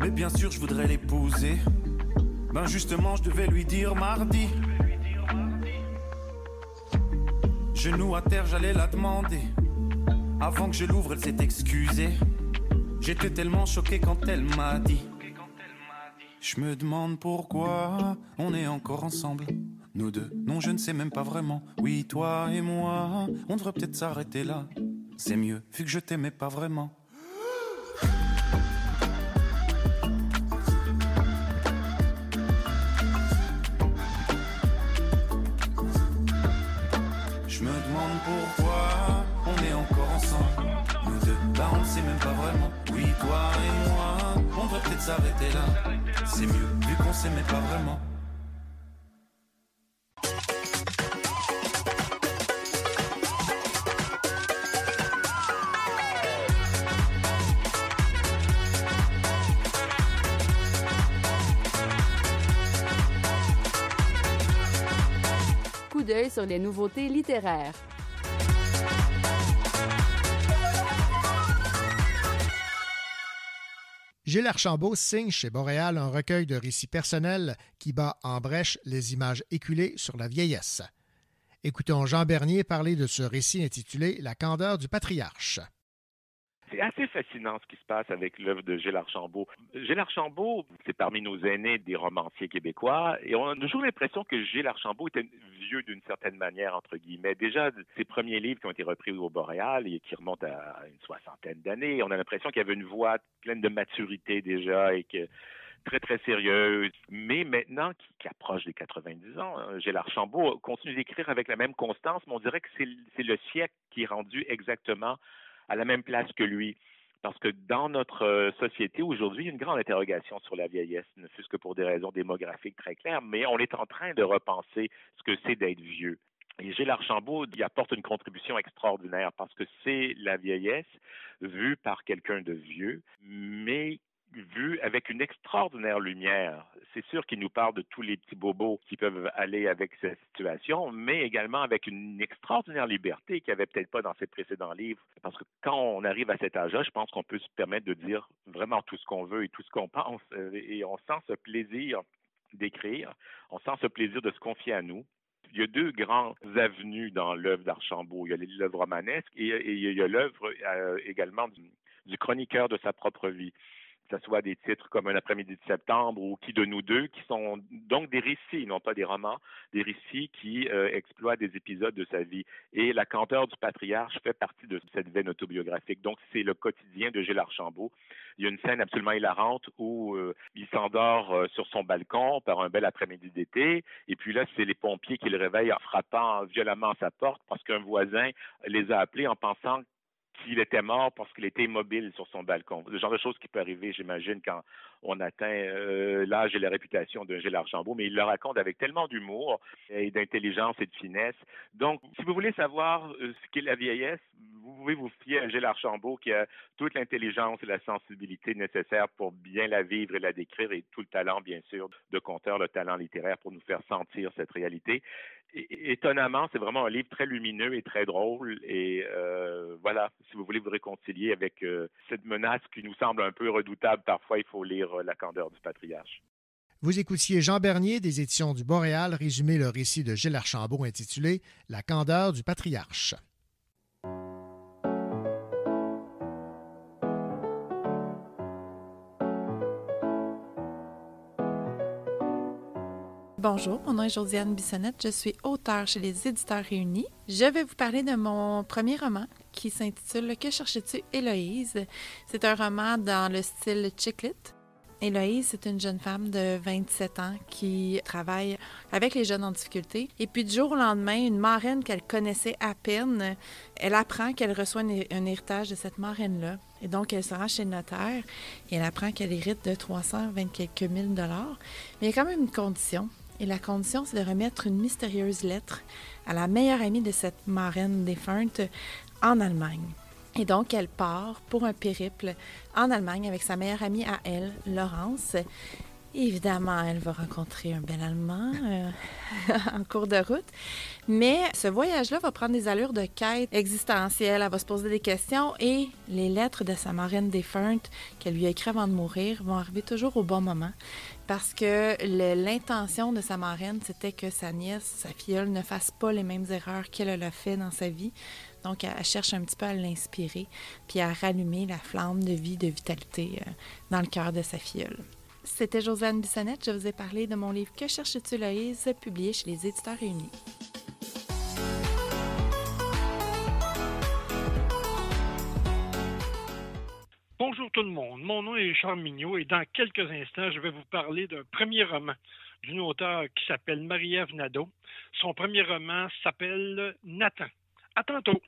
Mais bien sûr, je voudrais l'épouser. Ben justement, je devais lui dire mardi. Genou à terre, j'allais la demander. Avant que je l'ouvre, elle s'est excusée. J'étais tellement choqué quand elle m'a dit. Je me demande pourquoi on est encore ensemble. Nous deux, non, je ne sais même pas vraiment. Oui, toi et moi, on devrait peut-être s'arrêter là. C'est mieux, vu que je t'aimais pas vraiment. Là on ne sait même pas vraiment. Oui, toi et moi, on devrait peut-être s'arrêter là. C'est mieux, vu qu'on s'aimait pas vraiment. Coup d'œil sur les nouveautés littéraires. Gilles Archambault signe chez Boréal un recueil de récits personnels qui bat en brèche les images éculées sur la vieillesse. Écoutons Jean Bernier parler de ce récit intitulé La candeur du patriarche. C'est assez fascinant ce qui se passe avec l'œuvre de Gilles Archambault. Gilles Archambault, c'est parmi nos aînés des romanciers québécois, et on a toujours l'impression que Gilles Archambault était vieux d'une certaine manière, entre guillemets. Déjà, ses premiers livres qui ont été repris au Boréal et qui remontent à une soixantaine d'années, on a l'impression qu'il y avait une voix pleine de maturité déjà et que très, très sérieuse. Mais maintenant, qui, approche des 90 ans, hein, Gilles Archambault continue d'écrire avec la même constance, mais on dirait que c'est le siècle qui est rendu exactement à la même place que lui. Parce que dans notre euh, société aujourd'hui, il y a une grande interrogation sur la vieillesse, ne fût-ce que pour des raisons démographiques très claires, mais on est en train de repenser ce que c'est d'être vieux. Et Gilles Archambault y apporte une contribution extraordinaire parce que c'est la vieillesse vue par quelqu'un de vieux, mais vue avec une extraordinaire lumière. C'est sûr qu'il nous parle de tous les petits bobos qui peuvent aller avec cette situation, mais également avec une extraordinaire liberté qu'il n'y avait peut-être pas dans ses précédents livres. Parce que quand on arrive à cet âge-là, je pense qu'on peut se permettre de dire vraiment tout ce qu'on veut et tout ce qu'on pense, euh, et on sent ce plaisir d'écrire. On sent ce plaisir de se confier à nous. Il y a deux grandes avenues dans l'œuvre d'Archambault. Il y a l'œuvre romanesque et, il y a l'œuvre euh, également du chroniqueur de sa propre vie que ce soit des titres comme Un après-midi de septembre ou Qui de nous deux, qui sont donc des récits, non pas des romans, des récits qui euh, exploitent des épisodes de sa vie. Et La canteur du patriarche fait partie de cette veine autobiographique. Donc, c'est le quotidien de Gilles Archambault. Il y a une scène absolument hilarante où euh, il s'endort euh, sur son balcon par un bel après-midi d'été. Et puis là, c'est les pompiers qui le réveillent en frappant violemment à sa porte parce qu'un voisin les a appelés en pensant qu'il était mort parce qu'il était immobile sur son balcon. Le genre de choses qui peut arriver, j'imagine, quand on atteint euh, l'âge et la réputation d'un Gilles Archambault, mais il le raconte avec tellement d'humour et d'intelligence et de finesse. Donc, si vous voulez savoir euh, ce qu'est la vieillesse, pouvez vous fier à Gilles Archambault qui a toute l'intelligence et la sensibilité nécessaires pour bien la vivre et la décrire et tout le talent, bien sûr, de conteur, le talent littéraire pour nous faire sentir cette réalité étonnamment, c'est vraiment un livre très lumineux et très drôle. Et euh, voilà, si vous voulez vous réconcilier avec euh, cette menace qui nous semble un peu redoutable, parfois il faut lire euh, La candeur du patriarche. Vous écoutiez Jean Bernier des éditions du Boréal résumer le récit de Gilles Archambault intitulé La candeur du patriarche. Bonjour, mon nom est Josiane Bissonnette, je suis auteure chez les Éditeurs Réunis. Je vais vous parler de mon premier roman qui s'intitule Que cherches-tu, Héloïse? C'est un roman dans le style chick Héloïse, c'est une jeune femme de 27 ans qui travaille avec les jeunes en difficulté. Et puis du jour au lendemain, une marraine qu'elle connaissait à peine, elle apprend qu'elle reçoit un, héritage de cette marraine-là. Et donc, elle se rend chez le notaire et elle apprend qu'elle hérite de 320 quelques mille dollars. Mais il y a quand même une condition. Et la condition, c'est de remettre une mystérieuse lettre à la meilleure amie de cette marraine défunte en Allemagne. Et donc, elle part pour un périple en Allemagne avec sa meilleure amie à elle, Laurence. Évidemment, elle va rencontrer un bel Allemand euh, en cours de route. Mais ce voyage-là va prendre des allures de quête existentielle. Elle va se poser des questions et les lettres de sa marraine défunte qu'elle lui a écrites avant de mourir vont arriver toujours au bon moment parce que l'intention de sa marraine, c'était que sa nièce, sa filleule, ne fasse pas les mêmes erreurs qu'elle a fait dans sa vie. Donc, elle, cherche un petit peu à l'inspirer, puis à rallumer la flamme de vie, de vitalité euh, dans le cœur de sa filleule. C'était Josiane Bissonnette. Je vous ai parlé de mon livre Que cherches-tu, Loïse, publié chez les Éditeurs Réunis. Bonjour tout le monde, mon nom est Charles Mignot et dans quelques instants, je vais vous parler d'un premier roman d'une auteure qui s'appelle Marie-Ève Nadeau. Son premier roman s'appelle Nathan. À tantôt.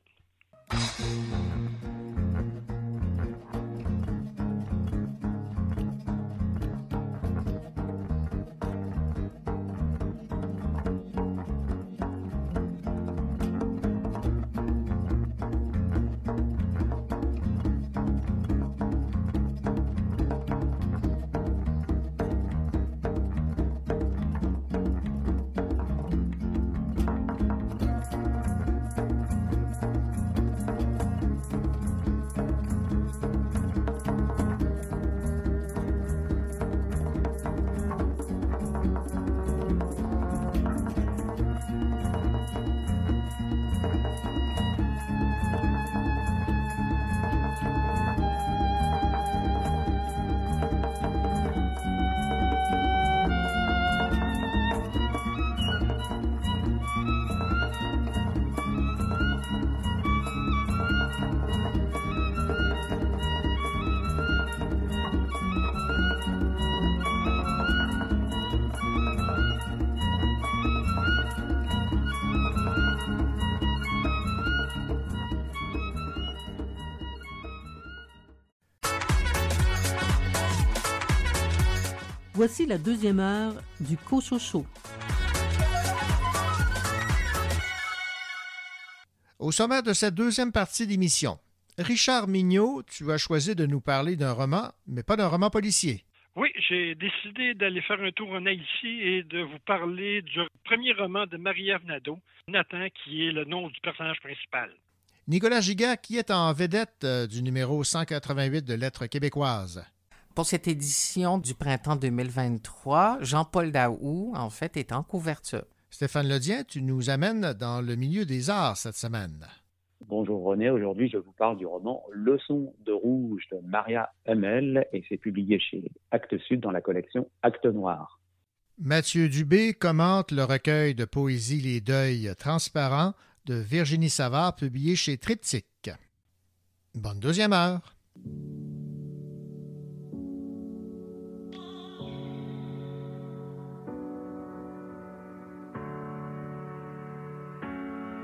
Voici la deuxième heure du Cochocho. Au sommaire de cette deuxième partie d'émission, Richard Mignot, tu as choisi de nous parler d'un roman, mais pas d'un roman policier. Oui, j'ai décidé d'aller faire un tour en Haïti et de vous parler du premier roman de Marie-Ève Nadeau, Nathan, qui est le nom du personnage principal. Nicolas Giga, qui est en vedette euh, du numéro 188 de Lettres québécoises. Pour cette édition du printemps 2023, Jean-Paul Daou, en fait, est en couverture. Stéphane Ledien, tu nous amènes dans le milieu des arts cette semaine. Bonjour René, aujourd'hui je vous parle du roman Leçon de rouge de Maria Hummel et c'est publié chez Actes Sud dans la collection Actes Noir. Mathieu Dubé commente le recueil de poésie Les Deuils transparents de Virginie Savard publié chez Triptyque. Bonne deuxième heure.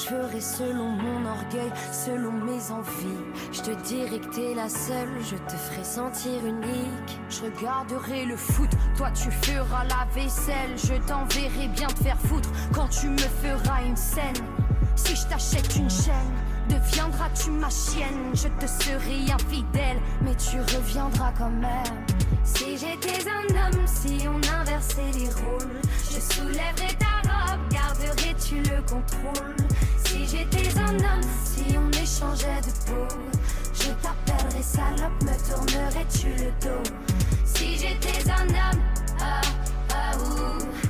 Je ferai selon mon orgueil, selon mes envies. Je te dirai que t'es la seule, je te ferai sentir unique. Je regarderai le foot, toi tu feras la vaisselle. Je t'enverrai bien te faire foutre quand tu me feras une scène. Si je t'achète une chaîne, deviendras-tu ma chienne Je te serai infidèle, mais tu reviendras quand même. Si j'étais un homme, si on inversait les rôles, je soulèverais ta robe, garderais-tu le contrôle Si j'étais un homme, si on échangeait de peau, je t'appellerais salope, me tournerais-tu le dos? Si j'étais un homme, ah, ah, ouh.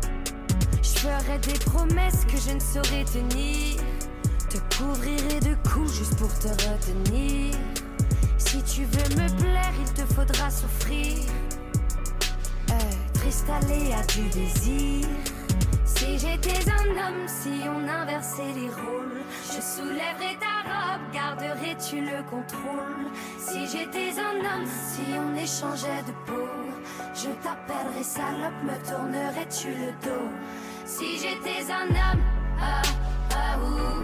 Je ferais des promesses que je ne saurais tenir. Te couvrirai de coups juste pour te retenir. Si tu veux me plaire, il te faudra souffrir. Être installé à du désir. Si j'étais un homme, si on inversait les rôles, je soulèverais ta robe, garderais-tu le contrôle Si j'étais un homme, si on échangeait de peau, je t'appellerais salope, me tournerais-tu le dos Si j'étais un homme, ah, ah, ouh.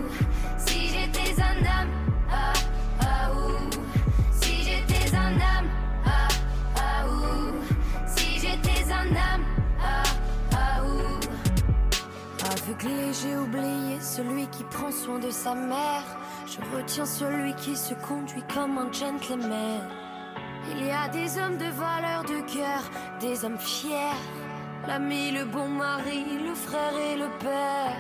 Si j'étais un homme, ah, ah, ouh. Si j'étais un homme, ah, ah, ouh. Si j'étais un homme, ah, ah, ouh. Aveuglé, j'ai oublié celui qui prend soin de sa mère. Je retiens celui qui se conduit comme un gentleman. Il y a des hommes de valeur de cœur, des hommes fiers. L'ami, le bon mari, le frère et le père.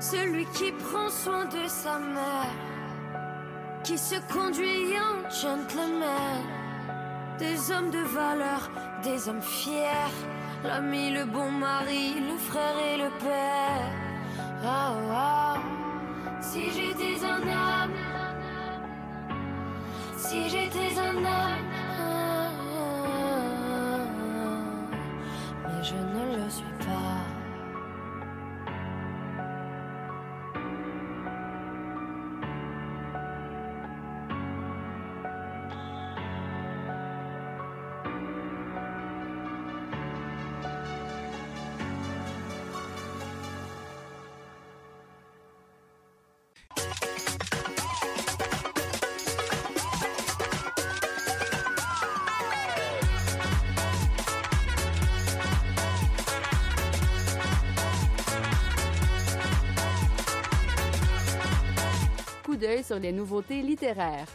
Celui qui prend soin de sa mère, qui se conduit en gentleman. Des hommes de valeur, des hommes fiers. L'ami, le bon mari, le frère et le père. Ah, ah. Si j'étais un homme, si j'étais un homme, mais je ne sur les nouveautés littéraires.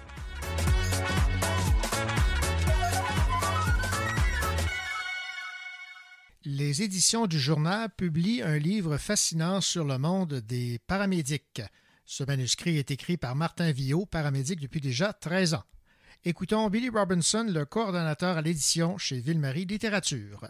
Les éditions du journal publient un livre fascinant sur le monde des paramédics. Ce manuscrit est écrit par Martin Villot, paramédic depuis déjà 13 ans. Écoutons Billy Robinson, le coordonnateur à l'édition chez Ville-Marie Littérature.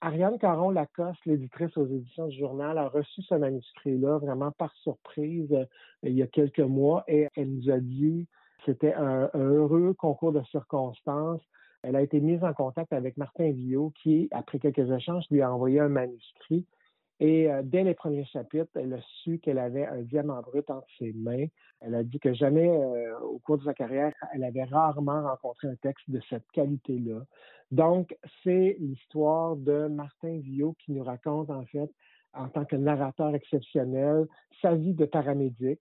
Ariane Caron-Lacoste, l'éditrice aux éditions du journal, a reçu ce manuscrit-là vraiment par surprise euh, il y a quelques mois et elle nous a dit c'était un, heureux concours de circonstances. Elle a été mise en contact avec Martin Villot, qui, après quelques échanges, lui a envoyé un manuscrit. Et euh, dès les premiers chapitres, elle a su qu'elle avait un diamant brut entre ses mains. Elle a dit que jamais, euh, au cours de sa carrière, elle avait rarement rencontré un texte de cette qualité-là. Donc, c'est l'histoire de Martin Villot qui nous raconte, en fait, en tant que narrateur exceptionnel, sa vie de paramédic.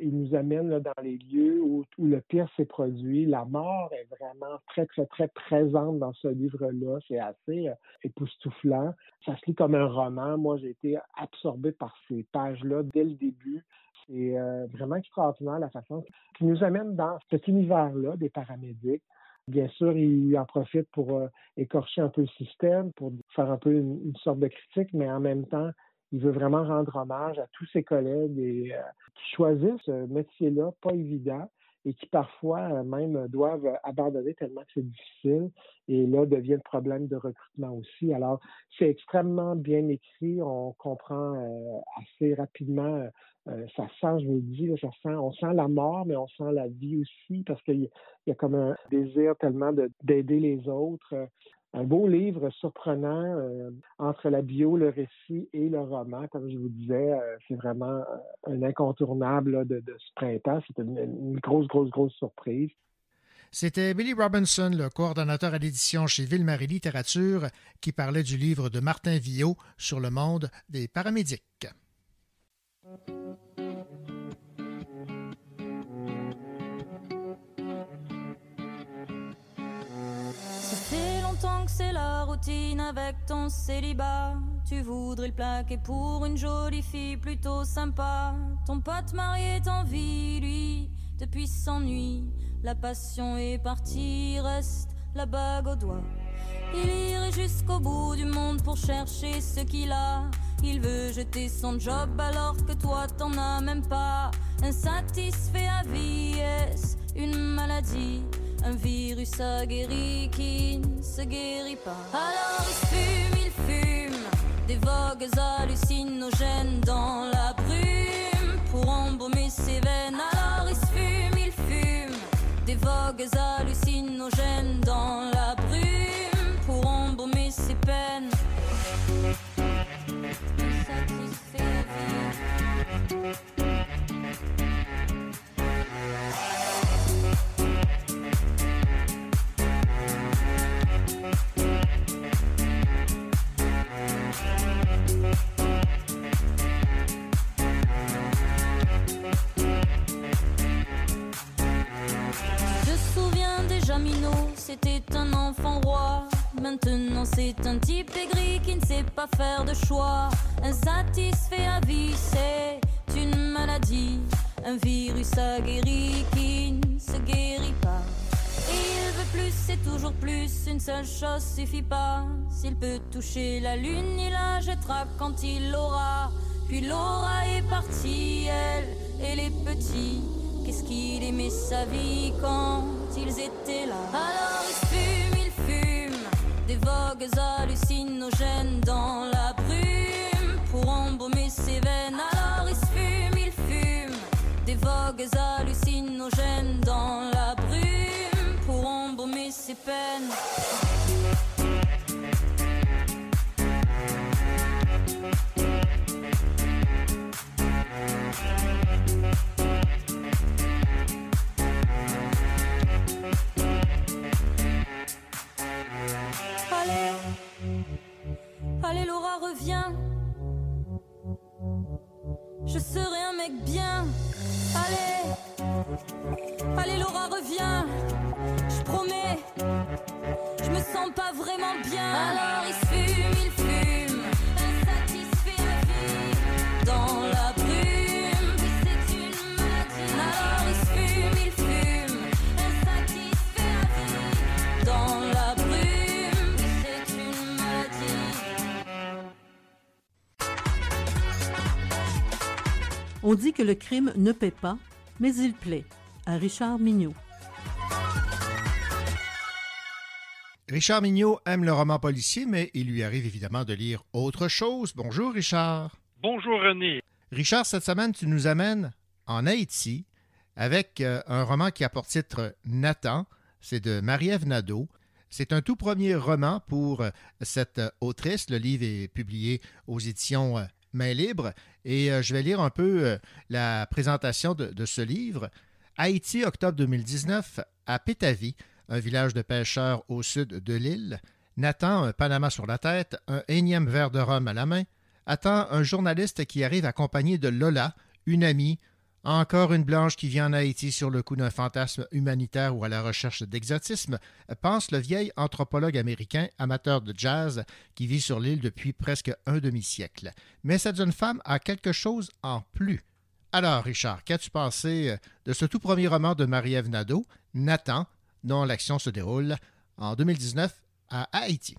Il nous amène dans les lieux où, où le pire s'est produit. La mort est vraiment très, très, très présente dans ce livre-là. C'est assez euh, époustouflant. Ça se lit comme un roman. Moi, j'ai été absorbé par ces pages-là dès le début. C'est euh, vraiment extraordinaire la façon qui nous amène dans cet univers-là des paramédics. Bien sûr, il en profite pour euh, écorcher un peu le système, pour faire un peu une, sorte de critique, mais en même temps, il veut vraiment rendre hommage à tous ses collègues et, euh, qui choisissent ce métier-là, pas évident, et qui parfois euh, même doivent abandonner tellement que c'est difficile. Et là, devient le problème de recrutement aussi. Alors, c'est extrêmement bien écrit. On comprend euh, assez rapidement. ça sent, je vous le dis, ça sent, on sent la mort, mais on sent la vie aussi parce qu'il y, a comme un désir tellement d'aider les autres un beau livre surprenant euh, entre la bio, le récit et le roman. Comme je vous disais, euh, c'est vraiment euh, un incontournable de, ce printemps. C'était une, grosse, grosse, grosse surprise. C'était Billy Robinson, le coordonnateur à l'édition chez Ville-Marie Littérature, qui parlait du livre de Martin Villot sur le monde des paramédics. Avec ton célibat. Tu voudrais le plaquer pour une jolie fille plutôt sympa. Ton pote marié t'envie, lui, depuis son nuit. La passion est partie, reste la bague au doigt. Il irait jusqu'au bout du monde pour chercher ce qu'il a. Il veut jeter son job alors que toi t'en as même pas. Insatisfait à vie, est une maladie? Un virus aguerri qui ne se guérit pas. Alors il fume, il fume des vogues hallucinogènes dans la brume pour embaumer ses veines. Alors il fume, il fume des vogues hallucinogènes dans la brume pour embaumer ses peines. C'était un enfant roi. Maintenant c'est un type aigri qui ne sait pas faire de choix. Insatisfait à vie, c'est une maladie. Un virus aguerri qui ne se guérit pas. il veut plus, c'est toujours plus, une seule chose suffit pas. S'il peut toucher la lune, il la jettera quand il l'aura. Puis Laura est partie, elle et les petits. Qu'est-ce qu'il aimait sa vie quand ils étaient là? Alors il fume, il fume des vogues hallucinogènes dans la brume pour embaumer ses veines. Alors il fume, il fume des vogues hallucinogènes dans la brume pour embaumer ses peines. Laura, reviens. Je serai un mec bien. Allez. Allez Laura, reviens. Je promets. Je me sens pas vraiment bien. Alors il fume, il fume. Insatisfait vie. Dans la On dit que le crime ne paie pas, mais il plaît. À Richard Mignot. Richard Mignot aime le roman policier, mais il lui arrive évidemment de lire autre chose. Bonjour Richard. Bonjour René. Richard, cette semaine, tu nous amènes en Haïti avec euh, un roman qui a pour titre Nathan. C'est de Marie-Ève Nadeau. C'est un tout premier roman pour euh, cette euh, autrice. Le livre est publié aux éditions Main Libre et je vais lire un peu la présentation de, de ce livre. Haïti, octobre 2019, à Pétavie, un village de pêcheurs au sud de l'île. Nathan, un Panama sur la tête, un énième verre de rhum à la main, attend un journaliste qui arrive accompagné de Lola, une amie, encore une blanche qui vient en Haïti sur le coup d'un fantasme humanitaire ou à la recherche d'exotisme, pense le vieil anthropologue américain amateur de jazz qui vit sur l'île depuis presque un demi-siècle. Mais cette jeune femme a quelque chose en plus. Alors, Richard, qu'as-tu pensé euh, de ce tout premier roman de Marie-Ève Nadeau, Nathan, dont l'action se déroule en 2019 à Haïti?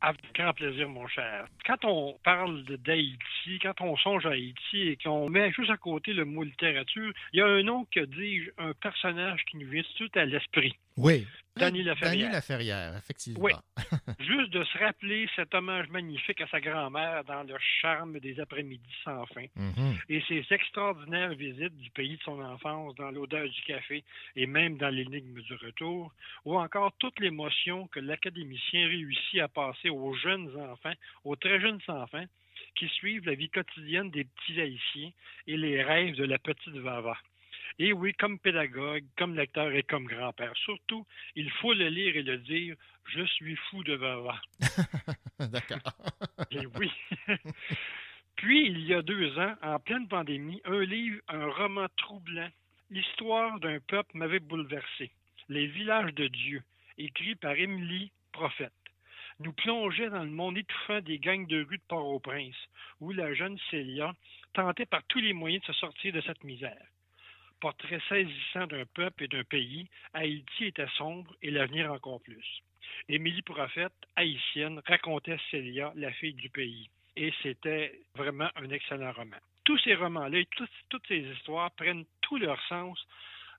Avec grand plaisir, mon cher. Quand on parle d'Haïti, quand on songe à Haïti et qu'on met juste à côté le mot littérature, il y a un nom que dis-je, un personnage qui nous vient tout à l'esprit. Oui. Danny Laferrière. Danny Laferrière, effectivement. Oui. Juste de se rappeler cet hommage magnifique à sa grand-mère dans le charme des après-midi sans fin Mhm. et ses extraordinaires visites du pays de son enfance dans l'odeur du café et même dans l'énigme du retour, ou encore toute l'émotion que l'académicien réussit à passer aux jeunes enfants, aux très jeunes enfants, qui suivent la vie quotidienne des petits haïtiens et les rêves de la petite Vava. Et oui, comme pédagogue, comme lecteur et comme grand-père, surtout, il faut le lire et le dire, je suis fou de Vava. D'accord. Et oui. Puis, il y a deux ans, en pleine pandémie, un livre, un roman troublant, L'histoire d'un peuple m'avait bouleversé. Les villages de Dieu, écrit par Émilie Prophète, nous plongeait dans le monde étouffant des gangs de rue de Port-au-Prince, où la jeune Célia tentait par tous les moyens de se sortir de cette misère. Portrait saisissant d'un peuple et d'un pays, Haïti était sombre et l'avenir encore plus. Émilie Prophète, haïtienne, racontait Célia, la fille du pays. Et c'était vraiment un excellent roman. Tous ces romans-là et toutes, toutes ces histoires prennent tout leur sens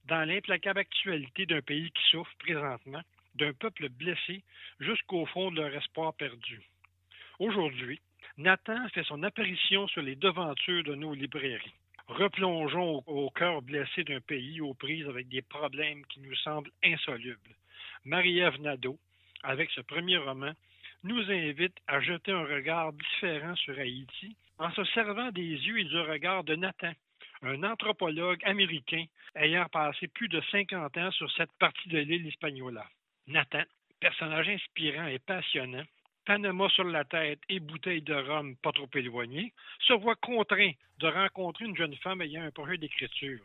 dans l'implacable actualité d'un pays qui souffre présentement, d'un peuple blessé jusqu'au fond de leur espoir perdu. Aujourd'hui, Nathan fait son apparition sur les devantures de nos librairies. Replongeons au, cœur blessé d'un pays aux prises avec des problèmes qui nous semblent insolubles. Marie-Ève Nadeau, avec ce premier roman, nous invite à jeter un regard différent sur Haïti en se servant des yeux et du regard de Nathan, un anthropologue américain ayant passé plus de 50 ans sur cette partie de l'île Hispaniola. Nathan, personnage inspirant et passionnant, Panama sur la tête et bouteille de rhum pas trop éloignée, se voit contraint de rencontrer une jeune femme ayant un projet d'écriture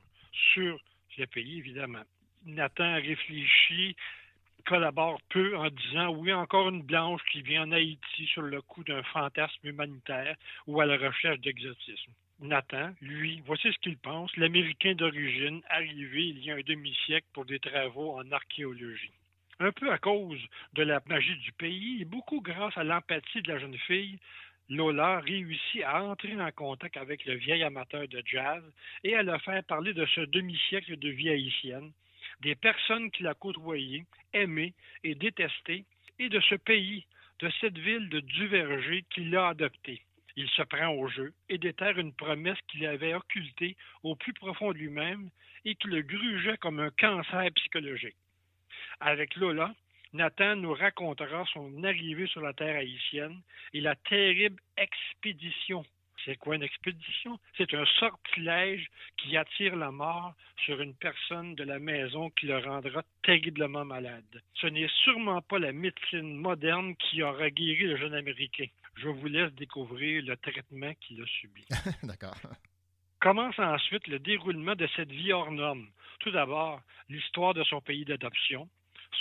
sur le pays, évidemment. Nathan réfléchit, collabore peu en disant oui, encore une blanche qui vient en Haïti sur le coup d'un fantasme humanitaire ou à la recherche d'exotisme. Nathan, lui, voici ce qu'il pense, l'Américain d'origine arrivé il y a un demi-siècle pour des travaux en archéologie. Un peu à cause de la magie du pays et beaucoup grâce à l'empathie de la jeune fille, Lola réussit à entrer en contact avec le vieil amateur de jazz et à le faire parler de ce demi-siècle de vie haïtienne, des personnes qu'il a côtoyées, aimées et détestées, et de ce pays, de cette ville de Duverger qu'il a adoptée. Il se prend au jeu et déterre une promesse qu'il avait occultée au plus profond de lui-même et qui le grugeait comme un cancer psychologique. Avec Lola, Nathan nous racontera son arrivée sur la terre haïtienne et la terrible expédition. C'est quoi une expédition? C'est un sortilège qui attire la mort sur une personne de la maison qui le rendra terriblement malade. Ce n'est sûrement pas la médecine moderne qui aura guéri le jeune Américain. Je vous laisse découvrir le traitement qu'il a subi. D'accord. Commence ensuite le déroulement de cette vie hors norme. Tout d'abord, l'histoire de son pays d'adoption,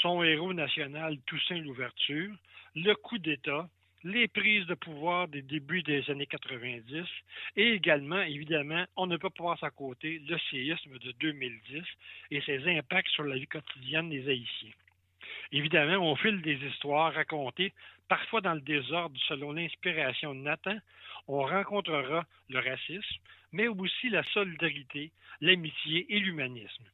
son héros national Toussaint Louverture, le coup d'État, les prises de pouvoir des débuts des années 90 et également, évidemment, on ne peut pas passer à côté le séisme de 2010 et ses impacts sur la vie quotidienne des Haïtiens. Évidemment, au fil des histoires racontées, parfois dans le désordre selon l'inspiration de Nathan, on rencontrera le racisme, mais aussi la solidarité, l'amitié et l'humanisme.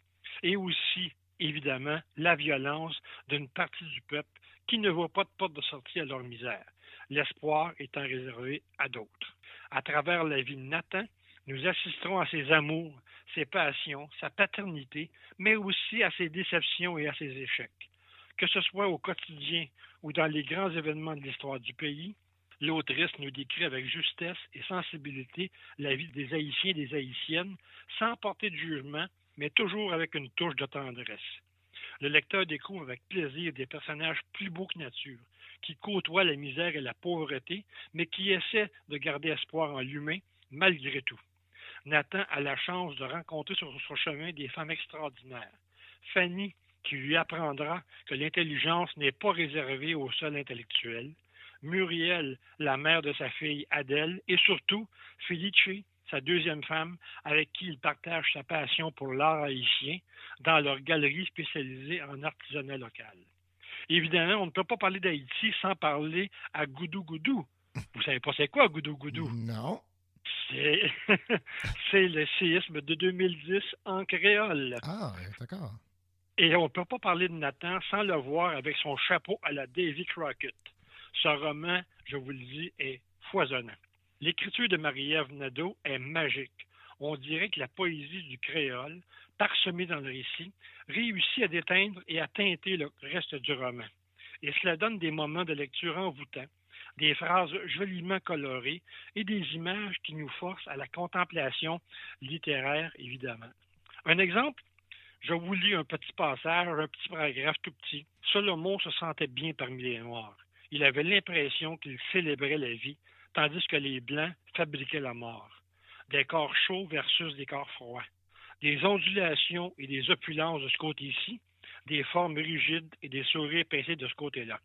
Et aussi, évidemment, la violence d'une partie du peuple qui ne voit pas de porte de sortie à leur misère, l'espoir étant réservé à d'autres. À travers la vie de Nathan, nous assisterons à ses amours, ses passions, sa paternité, mais aussi à ses déceptions et à ses échecs. Que ce soit au quotidien ou dans les grands événements de l'histoire du pays, l'autrice nous décrit avec justesse et sensibilité la vie des Haïtiens et des Haïtiennes, sans porter de jugement, mais toujours avec une touche de tendresse. Le lecteur découvre avec plaisir des personnages plus beaux que nature, qui côtoient la misère et la pauvreté, mais qui essaient de garder espoir en l'humain malgré tout. Nathan a la chance de rencontrer sur son chemin des femmes extraordinaires. Fanny, qui lui apprendra que l'intelligence n'est pas réservée au seul intellectuel. Muriel, la mère de sa fille Adèle, et surtout Felice, sa deuxième femme, avec qui il partage sa passion pour l'art haïtien dans leur galerie spécialisée en artisanat local. Évidemment, on ne peut pas parler d'Haïti sans parler à Goudou Goudou. Vous savez pas c'est quoi Goudou Goudou? Non. C'est, le séisme de 2010 en créole. Ah, d'accord. Et on ne peut pas parler de Nathan sans le voir avec son chapeau à la Davy Crockett. Ce roman, je vous le dis, est foisonnant. L'écriture de Marie-Ève Nadeau est magique. On dirait que la poésie du créole, parsemée dans le récit, réussit à déteindre et à teinter le reste du roman. Et cela donne des moments de lecture envoûtants, des phrases joliment colorées et des images qui nous forcent à la contemplation littéraire, évidemment. Un exemple, je vous lis un petit passage, un petit paragraphe tout petit. Solomon se sentait bien parmi les Noirs. Il avait l'impression qu'il célébrait la vie, tandis que les Blancs fabriquaient la mort. Des corps chauds versus des corps froids. Des ondulations et des opulences de ce côté-ci, des formes rigides et des sourires pincés de ce côté-là.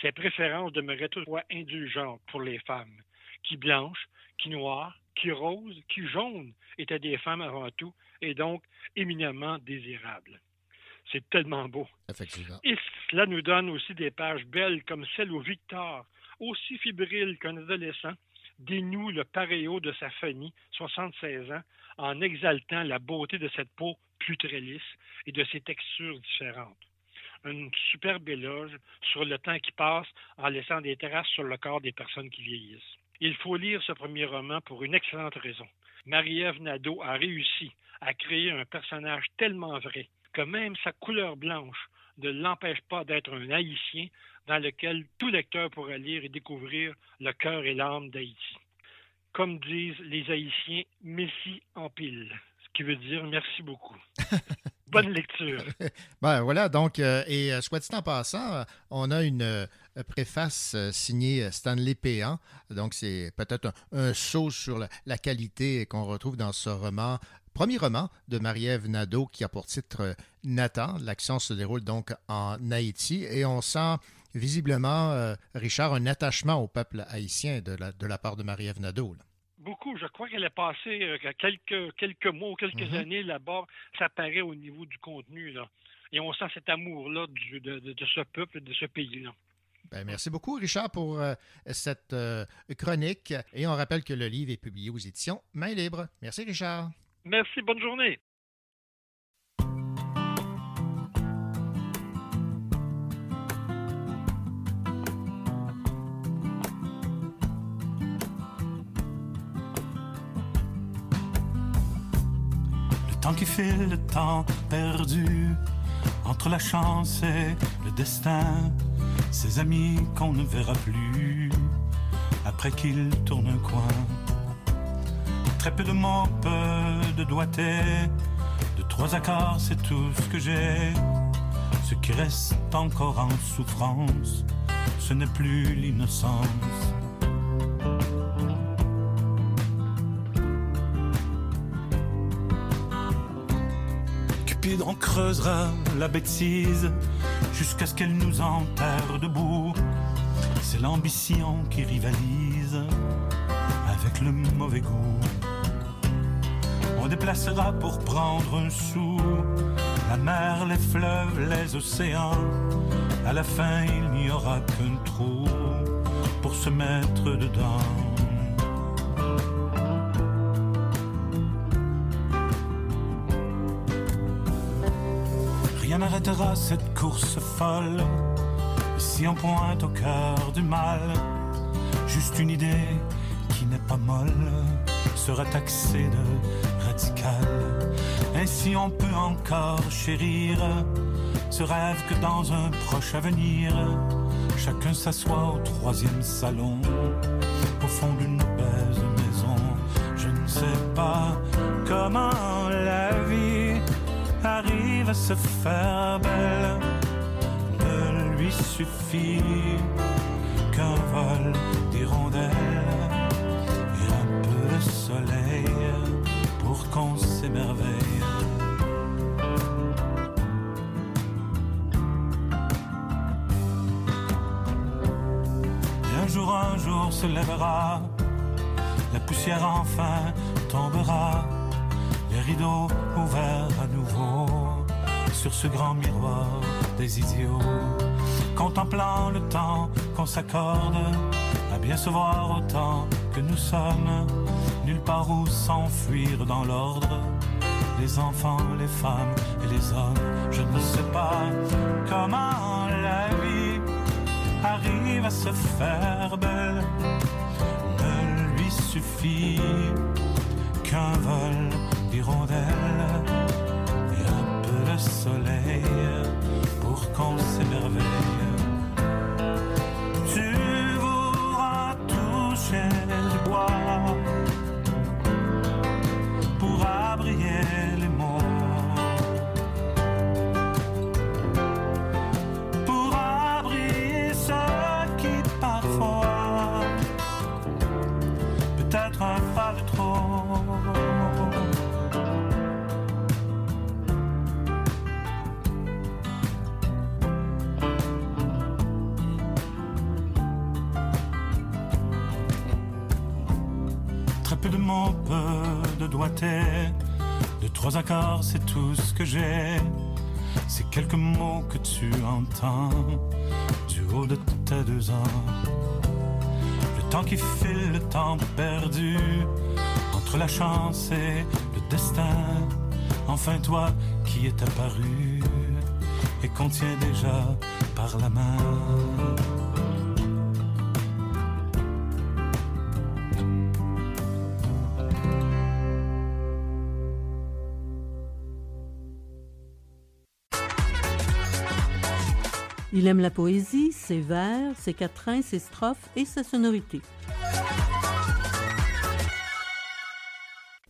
Ses préférences demeuraient toutefois indulgentes pour les femmes, qui blanches, qui noires, qui roses, qui jaunes étaient des femmes avant tout, et donc éminemment désirables. C'est tellement beau. Effectivement. Et cela nous donne aussi des pages belles comme celle où Victor, aussi fébrile qu'un adolescent, dénoue le paréo de sa Fanny, 76 ans, en exaltant la beauté de cette peau plus très lisse et de ses textures différentes. Une superbe éloge sur le temps qui passe en laissant des traces sur le corps des personnes qui vieillissent. Il faut lire ce premier roman pour une excellente raison. Marie-Ève Nadeau a réussi à créer un personnage tellement vrai que même sa couleur blanche ne l'empêche pas d'être un Haïtien dans lequel tout lecteur pourra lire et découvrir le cœur et l'âme d'Haïti. Comme disent les Haïtiens, merci en pile, ce qui veut dire merci beaucoup. Bonne lecture. ben voilà, donc, euh, et euh, soit dit en passant, euh, on a une euh, préface euh, signée Stanley Péan. Donc, c'est peut-être un, un saut sur la, la qualité qu'on retrouve dans ce roman premier roman de Marie-Ève Nadeau qui a pour titre euh, Nathan. L'action se déroule donc en Haïti et on sent visiblement, euh, Richard, un attachement au peuple haïtien de la, de la part de Marie-Ève Nadeau. là. Beaucoup. Je crois qu'elle a passé euh, quelques, quelques mois ou quelques Mhm. années là-bas. Ça paraît au niveau du contenu. Là. Et on sent cet amour-là de, de- de ce peuple, de ce pays-là. Ben, merci beaucoup, Richard, pour euh, cette chronique. Et on rappelle que le livre est publié aux éditions Main Libre. Merci, Richard. Merci, bonne journée. Le temps qui file, le temps perdu entre la chance et le destin. Ces amis qu'on ne verra plus après qu'ils tournent un coin. Très peu de mots, peu de doigté, de trois accords, c'est tout ce que j'ai. Ce qui reste encore en souffrance, ce n'est plus l'innocence. Cupide en creusera la bêtise jusqu'à ce qu'elle nous enterre debout. C'est l'ambition qui rivalise avec le mauvais goût. On déplacera pour prendre un sou la mer, les fleuves, les océans. À la fin, il n'y aura qu'un trou pour se mettre dedans. Rien n'arrêtera cette course folle si on pointe au cœur du mal. Juste une idée qui n'est pas molle sera taxée de radicale. Mais si on peut encore chérir ce rêve que dans un proche avenir, chacun s'assoit au troisième salon, au fond d'une baise maison. Je ne sais pas comment la vie arrive à se faire belle. Ne lui suffit qu'un vol Et un jour, un jour se lèvera, la poussière enfin tombera, les rideaux ouverts à nouveau sur ce grand miroir des idiots, contemplant le temps qu'on s'accorde à bien se voir autant que nous sommes, nulle part où s'enfuir dans l'ordre. Les enfants, les femmes et les hommes, je ne sais pas comment la vie arrive à se faire belle. Ne lui suffit qu'un vol d'hirondelles et un peu de soleil pour qu'on s'émerveille. Tu voudras toucher De trois accords, c'est tout ce que j'ai. C'est quelques mots que tu entends du haut de tes deux ans. Le temps qui file, le temps perdu entre la chance et le destin. Enfin, toi qui es apparu et qu'on tient déjà par la main. Il aime la poésie, ses vers, ses quatrains, ses strophes et sa sonorité.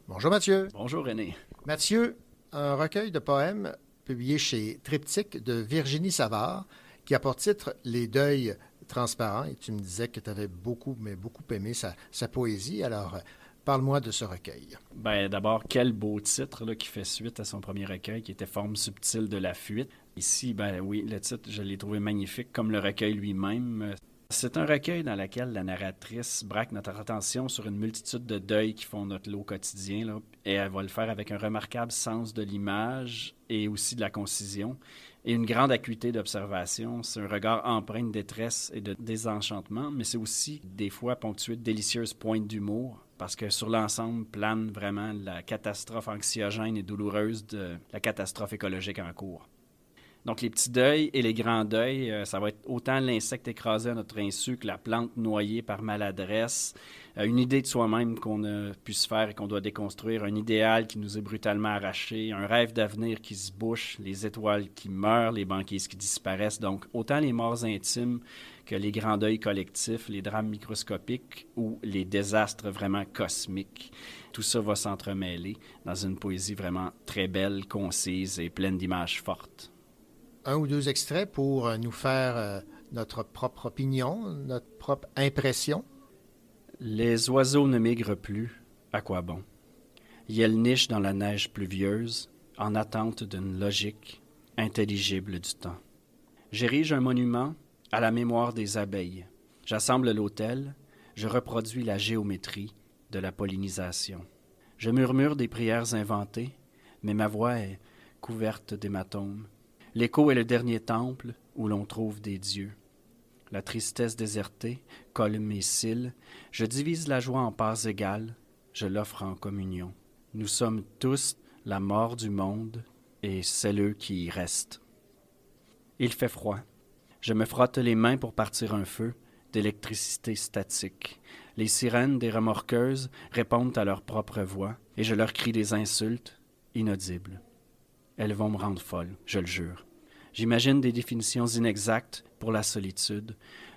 Bonjour Mathieu. Bonjour René. Mathieu, un recueil de poèmes publié chez Triptyque de Virginie Savard qui a pour titre Les deuils transparents. Et tu me disais que tu avais beaucoup, mais beaucoup aimé sa, sa poésie. Alors, euh, parle-moi de ce recueil. Ben, d'abord, quel beau titre là, qui fait suite à son premier recueil qui était Forme subtile de la fuite. Ici, ben oui, le titre, je l'ai trouvé magnifique, comme le recueil lui-même. C'est un recueil dans lequel la narratrice braque notre attention sur une multitude de deuils qui font notre lot quotidien. Là, et elle va le faire avec un remarquable sens de l'image et aussi de la concision et une grande acuité d'observation. C'est un regard empreint de détresse et de désenchantement, mais c'est aussi des fois ponctué de délicieuses pointes d'humour parce que sur l'ensemble plane vraiment la catastrophe anxiogène et douloureuse de la catastrophe écologique en cours. Donc, les petits deuils et les grands deuils, euh, ça va être autant l'insecte écrasé à notre insu que la plante noyée par maladresse, euh, une idée de soi-même qu'on a pu se faire et qu'on doit déconstruire, un idéal qui nous est brutalement arraché, un rêve d'avenir qui se bouche, les étoiles qui meurent, les banquises qui disparaissent. Donc, autant les morts intimes que les grands deuils collectifs, les drames microscopiques ou les désastres vraiment cosmiques. Tout ça va s'entremêler dans une poésie vraiment très belle, concise et pleine d'images fortes un ou deux extraits pour euh, nous faire euh, notre propre opinion, notre propre impression? Les oiseaux ne migrent plus, à quoi bon? Ils nichent dans la neige pluvieuse, en attente d'une logique intelligible du temps. J'érige un monument à la mémoire des abeilles. J'assemble l'autel, je reproduis la géométrie de la pollinisation. Je murmure des prières inventées, mais ma voix est couverte d'hématomes. L'écho est le dernier temple où l'on trouve des dieux. La tristesse désertée colle mes cils. Je divise la joie en parts égales. Je l'offre en communion. Nous sommes tous la mort du monde et celles qui y restent. Il fait froid. Je me frotte les mains pour partir un feu d'électricité statique. Les sirènes des remorqueuses répondent à leur propre voix et je leur crie des insultes inaudibles. Elles vont me rendre folle, je le jure. J'imagine des définitions inexactes pour la solitude,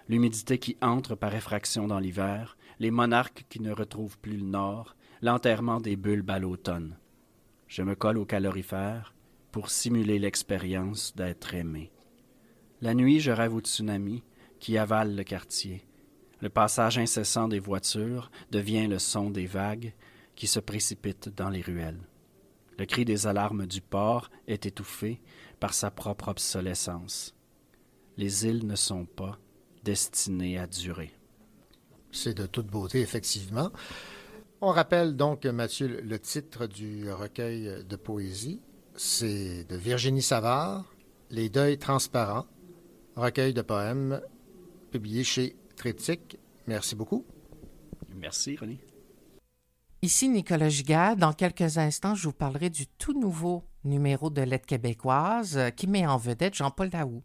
l'humidité qui entre par effraction dans l'hiver, les monarques qui ne retrouvent plus le nord, l'enterrement des bulbes à l'automne. Je me colle au calorifère pour simuler l'expérience d'être aimé. La nuit, je rêve au tsunami qui avale le quartier. Le passage incessant des voitures devient le son des vagues qui se précipitent dans les ruelles. Le cri des alarmes du port est étouffé par sa propre obsolescence. Les îles ne sont pas destinées à durer. C'est de toute beauté, effectivement. On rappelle donc, Mathieu, le titre du recueil de poésie. C'est de Virginie Savard, Les deuils transparents, recueil de poèmes publié chez Triptyque. Merci beaucoup. Merci, René. Ici Nicolas Gigard. Dans quelques instants, je vous parlerai du tout nouveau numéro de Lettre québécoise euh, qui met en vedette Jean-Paul Daou.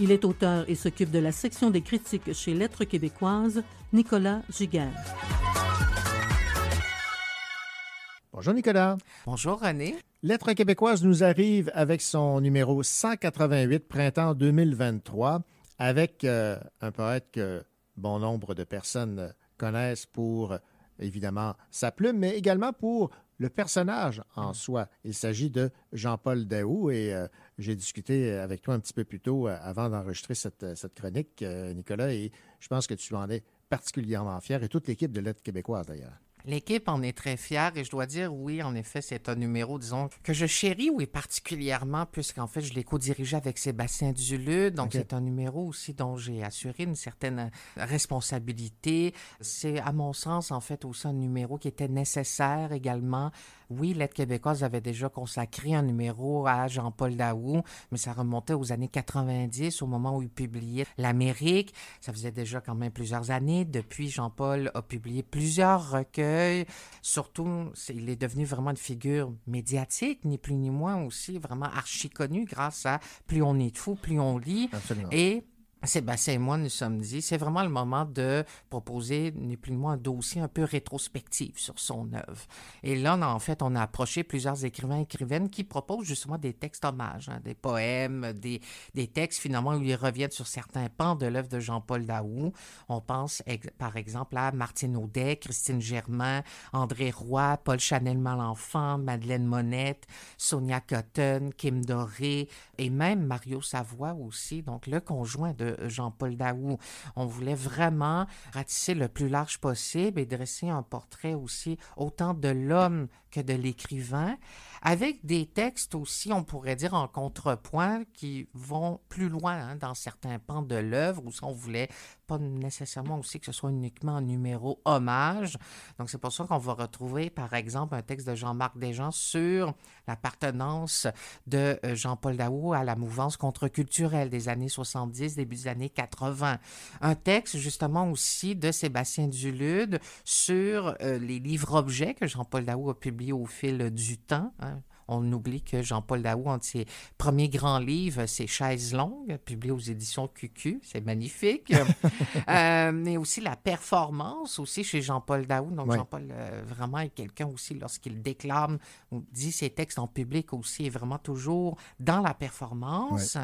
Il est auteur et s'occupe de la section des critiques chez Lettres québécoises, Nicolas Giguère. Bonjour Nicolas. Bonjour René. Lettres québécoises nous arrive avec son numéro 188 printemps 2023 avec euh, un poète que bon nombre de personnes connaissent pour évidemment sa plume, mais également pour le personnage en soi. Il s'agit de Jean-Paul Daou et euh, j'ai discuté avec toi un petit peu plus tôt euh, avant d'enregistrer cette, cette chronique, euh, Nicolas, et je pense que tu en es particulièrement fier et toute l'équipe de Lettres québécoises d'ailleurs. L'équipe en est très fière et je dois dire, oui, en effet, c'est un numéro, disons, que je chéris, oui, particulièrement, puisqu'en fait, je l'ai co-dirigé avec Sébastien Duluth. Donc, c'est un numéro aussi dont j'ai assuré une certaine responsabilité. C'est, à mon sens, en fait, aussi un numéro qui était nécessaire également. Oui, L'aide québécoise avait déjà consacré un numéro à Jean-Paul Daou, mais ça remontait aux années 90, au moment où il publiait L'Amérique. Ça faisait déjà quand même plusieurs années. Depuis, Jean-Paul a publié plusieurs recueils. Surtout, il est devenu vraiment une figure médiatique, ni plus ni moins aussi, vraiment archi connu grâce à Plus on est de fou, plus on lit. Absolument. Et Sébastien et moi nous sommes dit, c'est vraiment le moment de proposer, ni plus ni moins, un dossier un peu rétrospectif sur son œuvre. Et là, en fait, on a approché plusieurs écrivains et écrivaines qui proposent justement des textes hommages, hein, des poèmes, des, des textes finalement où ils reviennent sur certains pans de l'œuvre de Jean-Paul Daou. On pense par exemple à Martine Audet, Christine Germain, André Roy, Paul Chanel Malenfant, Madeleine Monette, Sonia Cotton, Kim Doré et même Mario Savoie aussi, donc le conjoint de Jean-Paul Daou. On voulait vraiment ratisser le plus large possible et dresser un portrait aussi autant de l'homme que de l'écrivain, avec des textes aussi, on pourrait dire, en contrepoint qui vont plus loin hein, dans certains pans de l'œuvre, où on voulait pas nécessairement aussi que ce soit uniquement un numéro hommage. Donc c'est pour ça qu'on va retrouver, par exemple, un texte de Jean-Marc Desjans sur l'appartenance de euh, Jean-Paul Daou à la mouvance contre-culturelle des années 70, début des années 80. Un texte justement aussi de Sébastien Dulude sur euh, les livres-objets que Jean-Paul Daou a publiés au fil du temps. Hein. On oublie que Jean-Paul Daou, un de ses premiers grands livres, c'est Chaises longues, publié aux éditions QQ. C'est magnifique. euh, mais aussi la performance, aussi chez Jean-Paul Daou. Donc, Ouais. Jean-Paul, euh, vraiment, est quelqu'un aussi, lorsqu'il déclame ou dit ses textes en public aussi, est vraiment toujours dans la performance.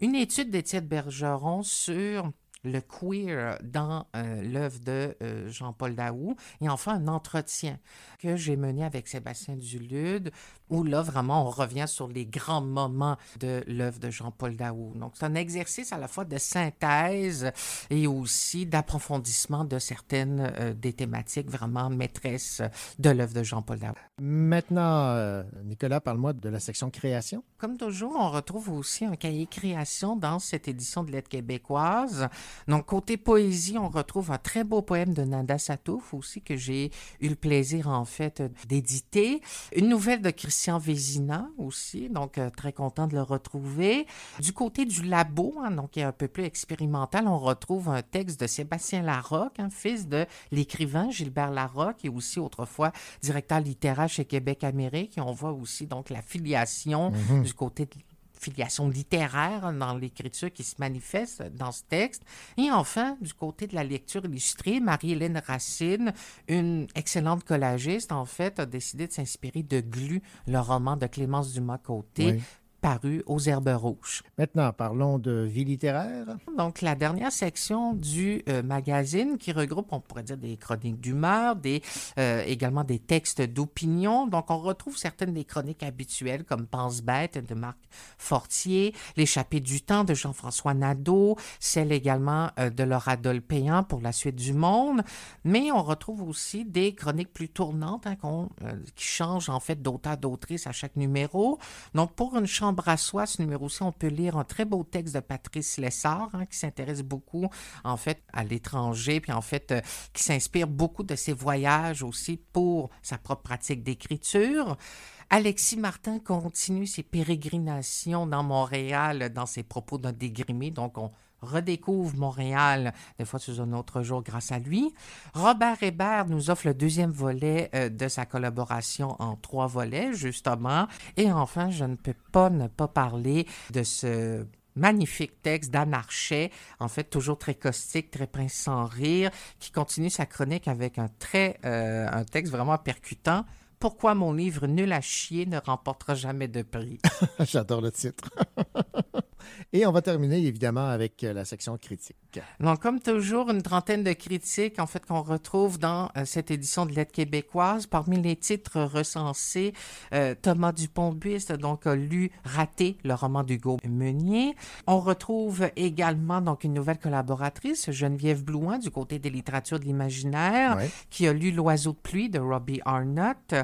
Une étude d'Étienne Bergeron sur le queer dans euh, l'œuvre de euh, Jean-Paul Daou et enfin un entretien que j'ai mené avec Sébastien Dulude où là vraiment on revient sur les grands moments de l'œuvre de Jean-Paul Daou. Donc c'est un exercice à la fois de synthèse et aussi d'approfondissement de certaines euh, des thématiques vraiment maîtresses de l'œuvre de Jean-Paul Daou. Maintenant, Nicolas, parle-moi de la section création. Comme toujours, on retrouve aussi un cahier création dans cette édition de Lettres québécoises. Donc, côté poésie, on retrouve un très beau poème de Nanda Satouf aussi que j'ai eu le plaisir, en fait, d'éditer. Une nouvelle de Christian Vézina aussi, donc euh, très content de le retrouver. Du côté du labo, hein, donc qui est un peu plus expérimental, on retrouve un texte de Sébastien Larocque, un fils de l'écrivain Gilbert Larocque et aussi autrefois directeur littéraire chez Québec Amérique. Et on voit aussi donc la filiation Mhm. du côté de filiation littéraire dans l'écriture qui se manifeste dans ce texte. Et enfin, du côté de la lecture illustrée, Marie-Hélène Racine, une excellente collagiste, en fait, a décidé de s'inspirer de Glu, le roman de Clémence Dumas-Côté. Paru aux Herbes Rouges. Maintenant, parlons de vie littéraire. Donc, la dernière section du euh, magazine qui regroupe, on pourrait dire, des chroniques d'humeur, des, euh, également des textes d'opinion. Donc, on retrouve certaines des chroniques habituelles comme Pense bête de Marc Fortier, L'échappée du temps de Jean-François Nadeau, celle également euh, de Laura Dolpéan pour la suite du monde. Mais on retrouve aussi des chroniques plus tournantes hein, qui changent en fait d'auteur, d'autrice à chaque numéro. Donc, pour une chambre ce numéro-ci, on peut lire un très beau texte de Patrice Lessard, hein, qui s'intéresse beaucoup, en fait, à l'étranger, puis en fait, euh, qui s'inspire beaucoup de ses voyages aussi pour sa propre pratique d'écriture. Alexis Martin continue ses pérégrinations dans Montréal dans ses propos d'un dégrimé, donc on redécouvre Montréal, des fois sous un autre jour grâce à lui. Robert Hébert nous offre le deuxième volet euh, de sa collaboration en trois volets, justement. Et enfin, je ne peux pas ne pas parler de ce magnifique texte d'Anarchet, en fait toujours très caustique, très prince sans rire, qui continue sa chronique avec un très euh, un texte vraiment percutant. Pourquoi mon livre Nul à chier ne remportera jamais de prix? J'adore le titre. Et on va terminer évidemment avec euh, la section critique. Donc, comme toujours, une trentaine de critiques, en fait, qu'on retrouve dans euh, cette édition de Lettres québécoises. Parmi les titres recensés, euh, Thomas Dupont-Buiste, donc, a lu Raté, le roman d'Hugo Meunier. On retrouve également, donc, une nouvelle collaboratrice, Geneviève Blouin, du côté des littératures de l'imaginaire, Ouais. qui a lu L'oiseau de pluie de Robbie Arnott.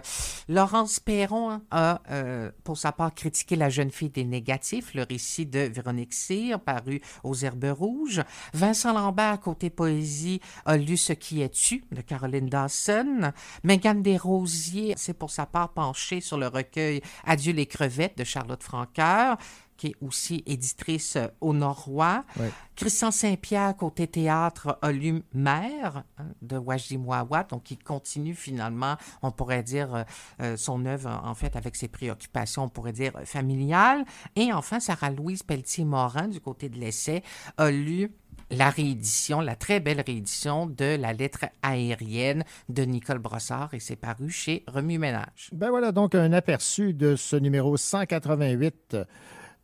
Laurence Perron a, euh, pour sa part, critiqué La jeune fille des négatifs, le récit de Véronique Cyr, paru aux Herbes Rouges. Vincent Lambert, côté poésie, a lu Ce qui es-tu de Caroline Dawson. Mégane Desrosiers s'est pour sa part penchée sur le recueil Adieu les crevettes de Charlotte Franqueur qui est aussi éditrice euh, au. Ouais. Christian Saint-Pierre, côté théâtre, a lu Mère hein, de Wajdi Mouawad, donc il continue finalement, on pourrait dire, euh, euh, son œuvre, en fait, avec ses préoccupations, on pourrait dire, familiales. Et enfin, Sarah-Louise Pelletier-Morin, du côté de l'essai, a lu la réédition, la très belle réédition de La lettre aérienne de Nicole Brossard et c'est paru chez Remue Ménage. Ben voilà donc un aperçu de ce numéro 188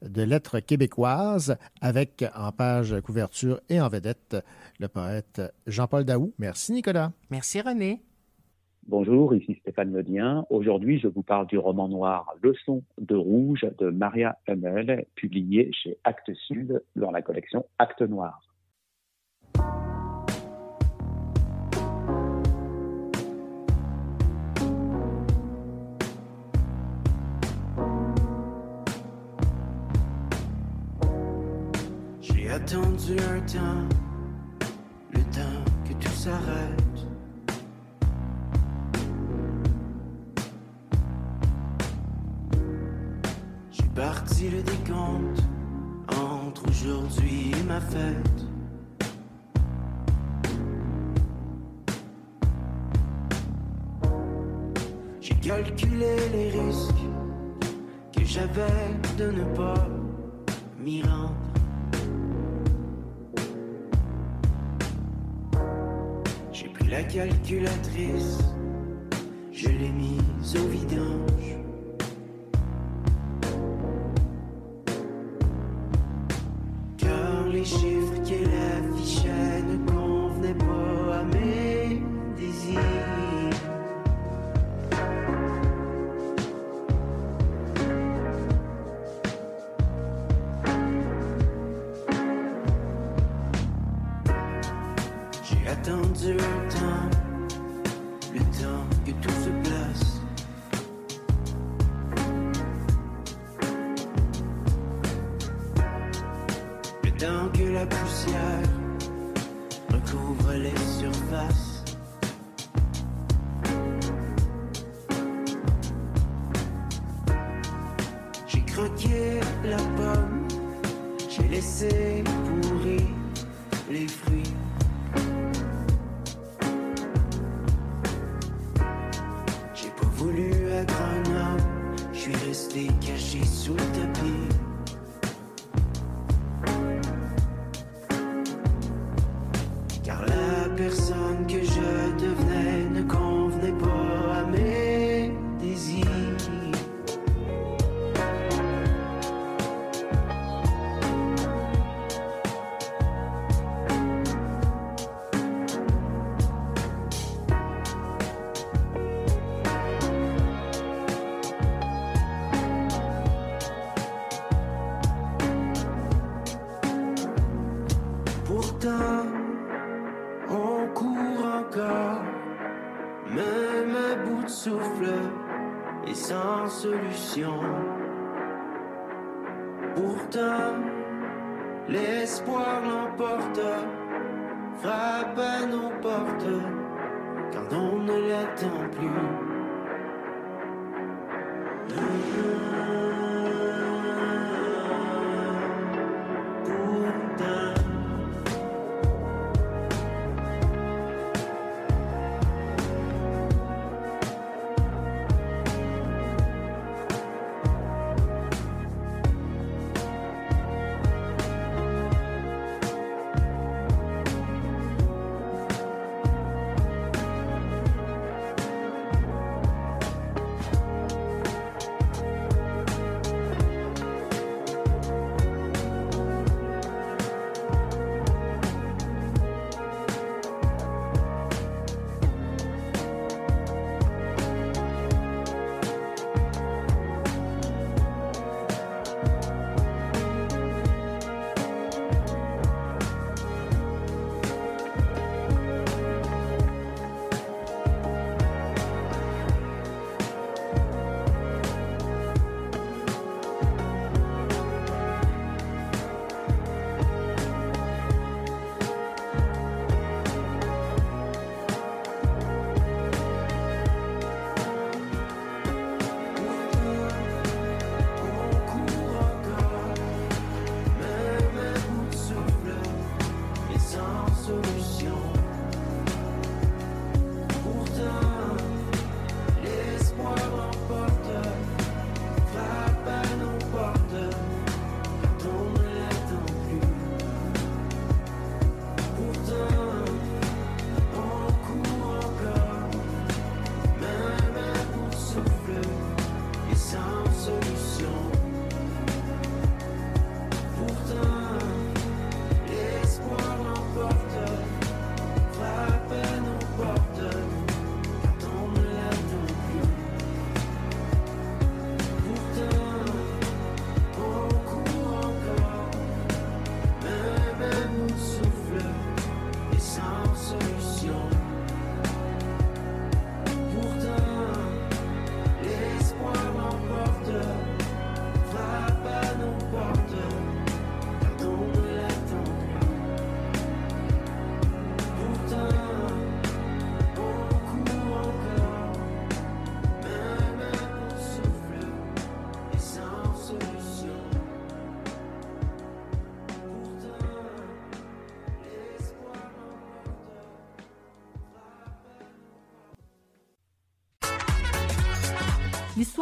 de Lettres québécoises avec en page couverture et en vedette le poète Jean-Paul Daou. Merci Nicolas. Merci René. Bonjour, ici Stéphane Ledien. Aujourd'hui, je vous parle du roman noir Leçon de rouge de Maria Hummel, publié chez Actes Sud dans la collection Actes Noirs. Attendu un temps, le temps que tout s'arrête. J'ai parti le décompte entre aujourd'hui et ma fête. J'ai calculé les risques que j'avais de ne pas m'y rendre. Calculatrice, je l'ai mise au vidange.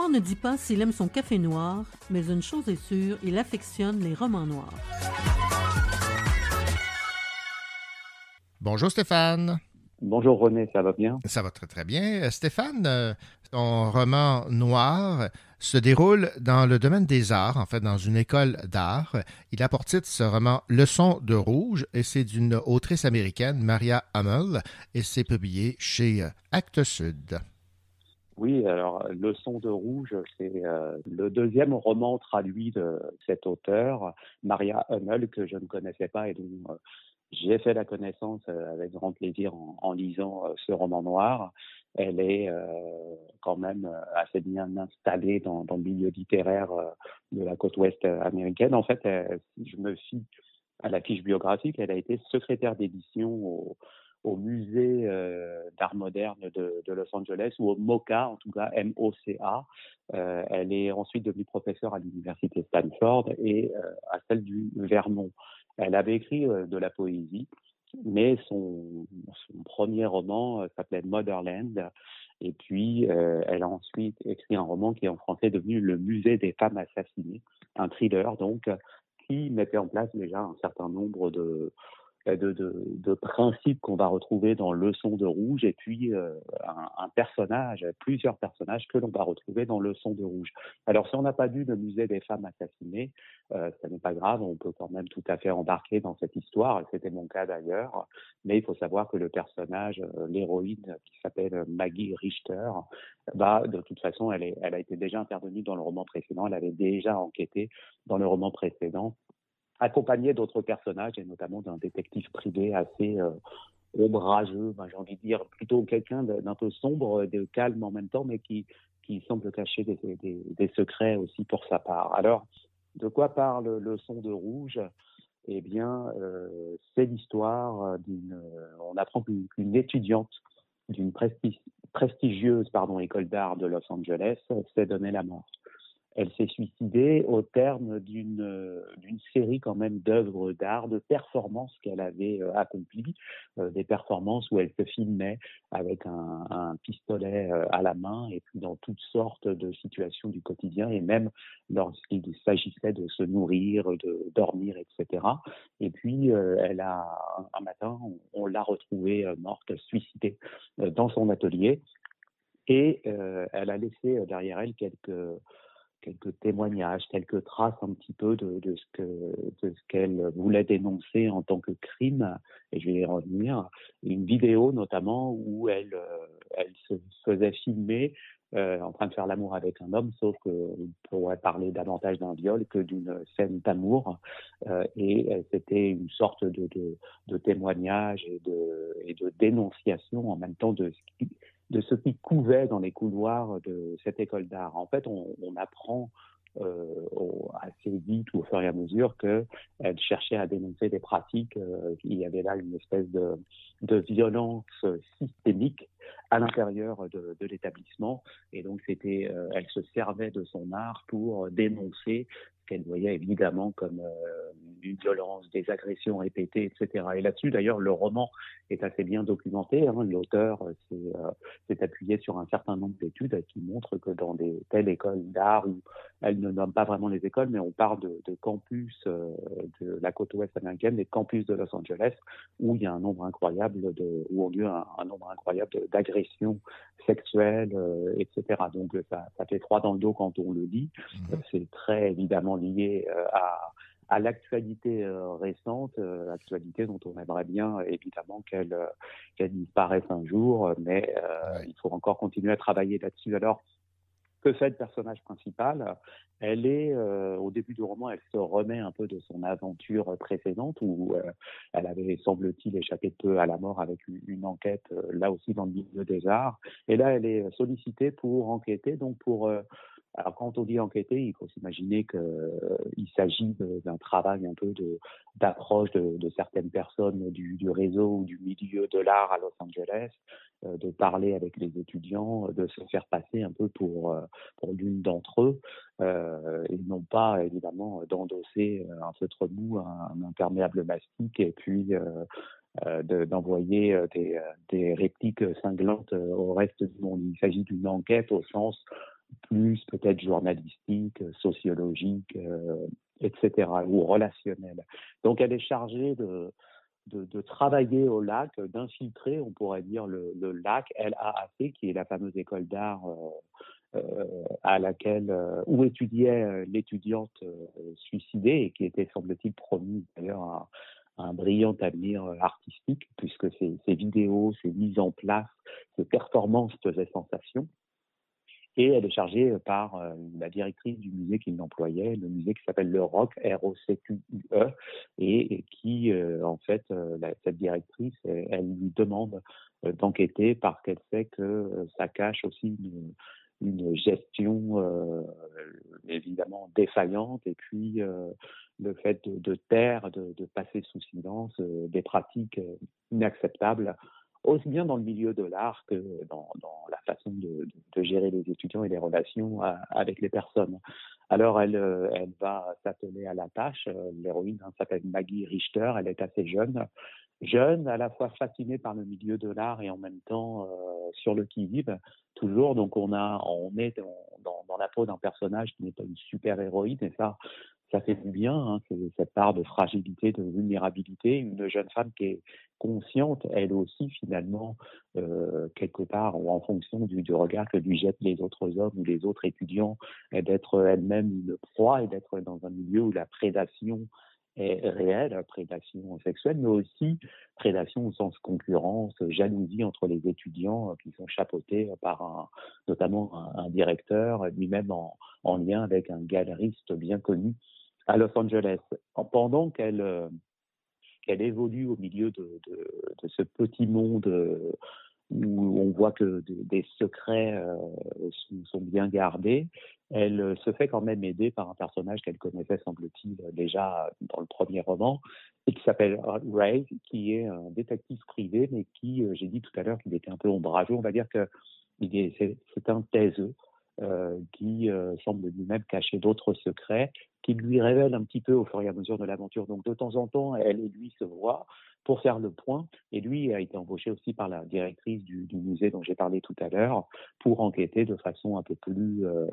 L'histoire ne dit pas s'il aime son café noir, mais une chose est sûre, il affectionne les romans noirs. Bonjour Stéphane. Bonjour René, ça va bien? Ça va très très bien. Euh, Stéphane, euh, ton roman noir se déroule dans le domaine des arts, en fait dans une école d'art. Il a pour titre ce roman Leçon de rouge et c'est d'une autrice américaine, Maria Hummel, et c'est publié chez euh, Actes Sud. Oui, alors Leçon de rouge, c'est le deuxième roman traduit de cet auteur, Maria Hummel, que je ne connaissais pas et dont j'ai fait la connaissance euh, avec grand plaisir en, lisant euh, ce roman noir. Elle est euh, quand même assez bien installée dans, le milieu littéraire de la côte ouest américaine. En fait, si je me fie à la fiche biographique, elle a été secrétaire d'édition au, musée d'art moderne de, Los Angeles, ou au MOCA, en tout cas M-O-C-A. elle est ensuite devenue professeure à l'université Stanford et à celle du Vermont. Elle avait écrit euh, de la poésie, mais son, premier roman euh, s'appelait Motherland. Et puis, euh, elle a ensuite écrit un roman qui est en français devenu Le Musée des femmes assassinées, un thriller donc qui mettait en place déjà un certain nombre de, de, de, principes qu'on va retrouver dans Leçon de rouge et puis euh, un, personnage, plusieurs personnages que l'on va retrouver dans Leçon de rouge. Alors si on n'a pas vu le musée des femmes assassinées, euh, ça n'est pas grave, on peut quand même tout à fait embarquer dans cette histoire, c'était mon cas d'ailleurs, mais il faut savoir que le personnage, euh, l'héroïne qui s'appelle Maggie Richter, bah, de toute façon, elle, est, elle a été déjà intervenue dans le roman précédent, elle avait déjà enquêté dans le roman précédent accompagné d'autres personnages, et notamment d'un détective privé assez euh, ombrageux, ben, j'ai envie de dire plutôt quelqu'un d'un peu sombre, de calme en même temps, mais qui, qui semble cacher des, secrets aussi pour sa part. Alors, de quoi parle le son de rouge? Eh bien, euh, c'est l'histoire d'une. On apprend qu'une étudiante d'une prestigieuse école d'art de Los Angeles s'est donné la mort elle s'est suicidée au terme d'une euh, d'une série quand même d'œuvres d'art, de performances qu'elle avait euh, accomplies, euh, des performances où elle se filmait avec un, pistolet à la main et puis dans toutes sortes de situations du quotidien et même lorsqu'il s'agissait de se nourrir, de dormir, etc. Et puis elle a un matin, on l'a retrouvée morte, suicidée dans son atelier et elle a laissé derrière elle quelques quelques témoignages, quelques traces un petit peu de, ce qu'elle voulait dénoncer en tant que crime. Et je vais y revenir. Une vidéo notamment où elle euh, se faisait filmer euh, en train de faire l'amour avec un homme, sauf qu'on pourrait parler davantage d'un viol que d'une scène d'amour. Euh, et c'était une sorte de, témoignage et de dénonciation en même temps de ce qui, de ce qui couvait dans les couloirs de cette école d'art. En fait, on, on apprend euh, assez vite ou au fur et à mesure qu'elle cherchait à dénoncer des pratiques. Euh, il y avait là une espèce de, de violence systémique à l'intérieur de, l'établissement. Et donc, c'était, euh, elle se servait de son art pour dénoncer qu'elle voyait évidemment comme euh, une violence, des agressions répétées, etc. Et là-dessus, d'ailleurs, le roman est assez bien documenté. Hein. L'auteur euh, s'est appuyé sur un certain nombre d'études qui montrent que dans des telles écoles d'art, où elle ne nomme pas vraiment les écoles, mais on parle de campus de la côte ouest américaine, des campus de Los Angeles, où il y a un nombre incroyable de, où ont lieu un, un nombre incroyable d'agressions sexuelles, etc. Donc ça, ça fait froid dans le dos quand on le dit. Mmh. C'est très évidemment lié euh, à, à l'actualité euh, récente, euh, actualité dont on aimerait bien évidemment qu'elle qu'elle disparaisse un jour, mais il faut encore continuer à travailler là-dessus. Alors, que fait le personnage principal Elle est, au début du roman, elle se remet un peu de son aventure précédente où elle avait, semble-t-il, échappé peu à la mort avec une, enquête, là aussi dans le milieu des arts. Et là, elle est sollicitée pour enquêter, donc pour alors quand on dit enquêter, il faut s'imaginer qu'il euh, s'agit d'un travail un peu d'approche de, certaines personnes du, réseau ou du milieu de l'art à Los Angeles, euh, de parler avec les étudiants, de se faire passer un peu pour euh, l'une d'entre eux, euh, et non pas évidemment d'endosser un feutre mou, un, imperméable mastic et puis d'envoyer des répliques cinglantes au reste du monde. Il s'agit d'une enquête au sens plus peut-être journalistique, sociologique, etc., ou relationnel. Donc elle est chargée de, de, travailler au lac, d'infiltrer, on pourrait dire, le, le lac LAAC, qui est la fameuse école d'art euh, à laquelle euh, où étudiait euh, l'étudiante suicidée et qui était semble-t-il promise d'ailleurs à, un brillant avenir artistique puisque ses, vidéos, ses mises en place, ses performances faisaient sensation. Et elle est chargée par la directrice du musée qui l'employait, le musée qui s'appelle le ROC, R-O-C-Q-U-E, et, qui, en fait, cette directrice, elle, lui demande d'enquêter parce qu'elle sait que ça cache aussi une, gestion euh, évidemment défaillante et puis euh, le fait de, taire, de, passer sous silence euh, des pratiques inacceptables, aussi bien dans le milieu de l'art que dans, dans, la façon de, de, gérer les étudiants et les relations avec les personnes. Alors elle, elle va s'atteler à la tâche. L'héroïne hein, s'appelle Maggie Richter, elle est assez jeune jeune, à la fois fasciné par le milieu de l'art et en même temps euh, sur le qui-vive, toujours. Donc on a, on est dans, dans, la peau d'un personnage qui n'est pas une super héroïne et ça, ça fait du bien. Hein, cette part de fragilité, de vulnérabilité, une jeune femme qui est consciente, elle aussi finalement, euh, quelque part, ou en fonction du, du, regard que lui jettent les autres hommes ou les autres étudiants, d'être elle-même une proie et d'être dans un milieu où la prédation est réelle, prédation sexuelle, mais aussi prédation au sens concurrence, jalousie entre les étudiants euh, qui sont chapeautés par un, notamment un, directeur, lui-même en, en, lien avec un galeriste bien connu à Los Angeles. Pendant qu'elle euh, évolue au milieu de, ce petit monde euh, où on voit que des secrets euh, sont, bien gardés. Elle euh, se fait quand même aider par un personnage qu'elle connaissait, semble-t-il, déjà dans le premier roman, et qui s'appelle Ray, qui est un détective privé, mais qui, euh, j'ai dit tout à l'heure qu'il était un peu ombrageux. On va dire que c'est un taiseux. Euh, qui euh, semble lui-même cacher d'autres secrets, qui lui révèle un petit peu au fur et à mesure de l'aventure. Donc de temps en temps, elle et lui se voient pour faire le point. Et lui a été embauché aussi par la directrice du, musée dont j'ai parlé tout à l'heure pour enquêter de façon un peu plus, euh,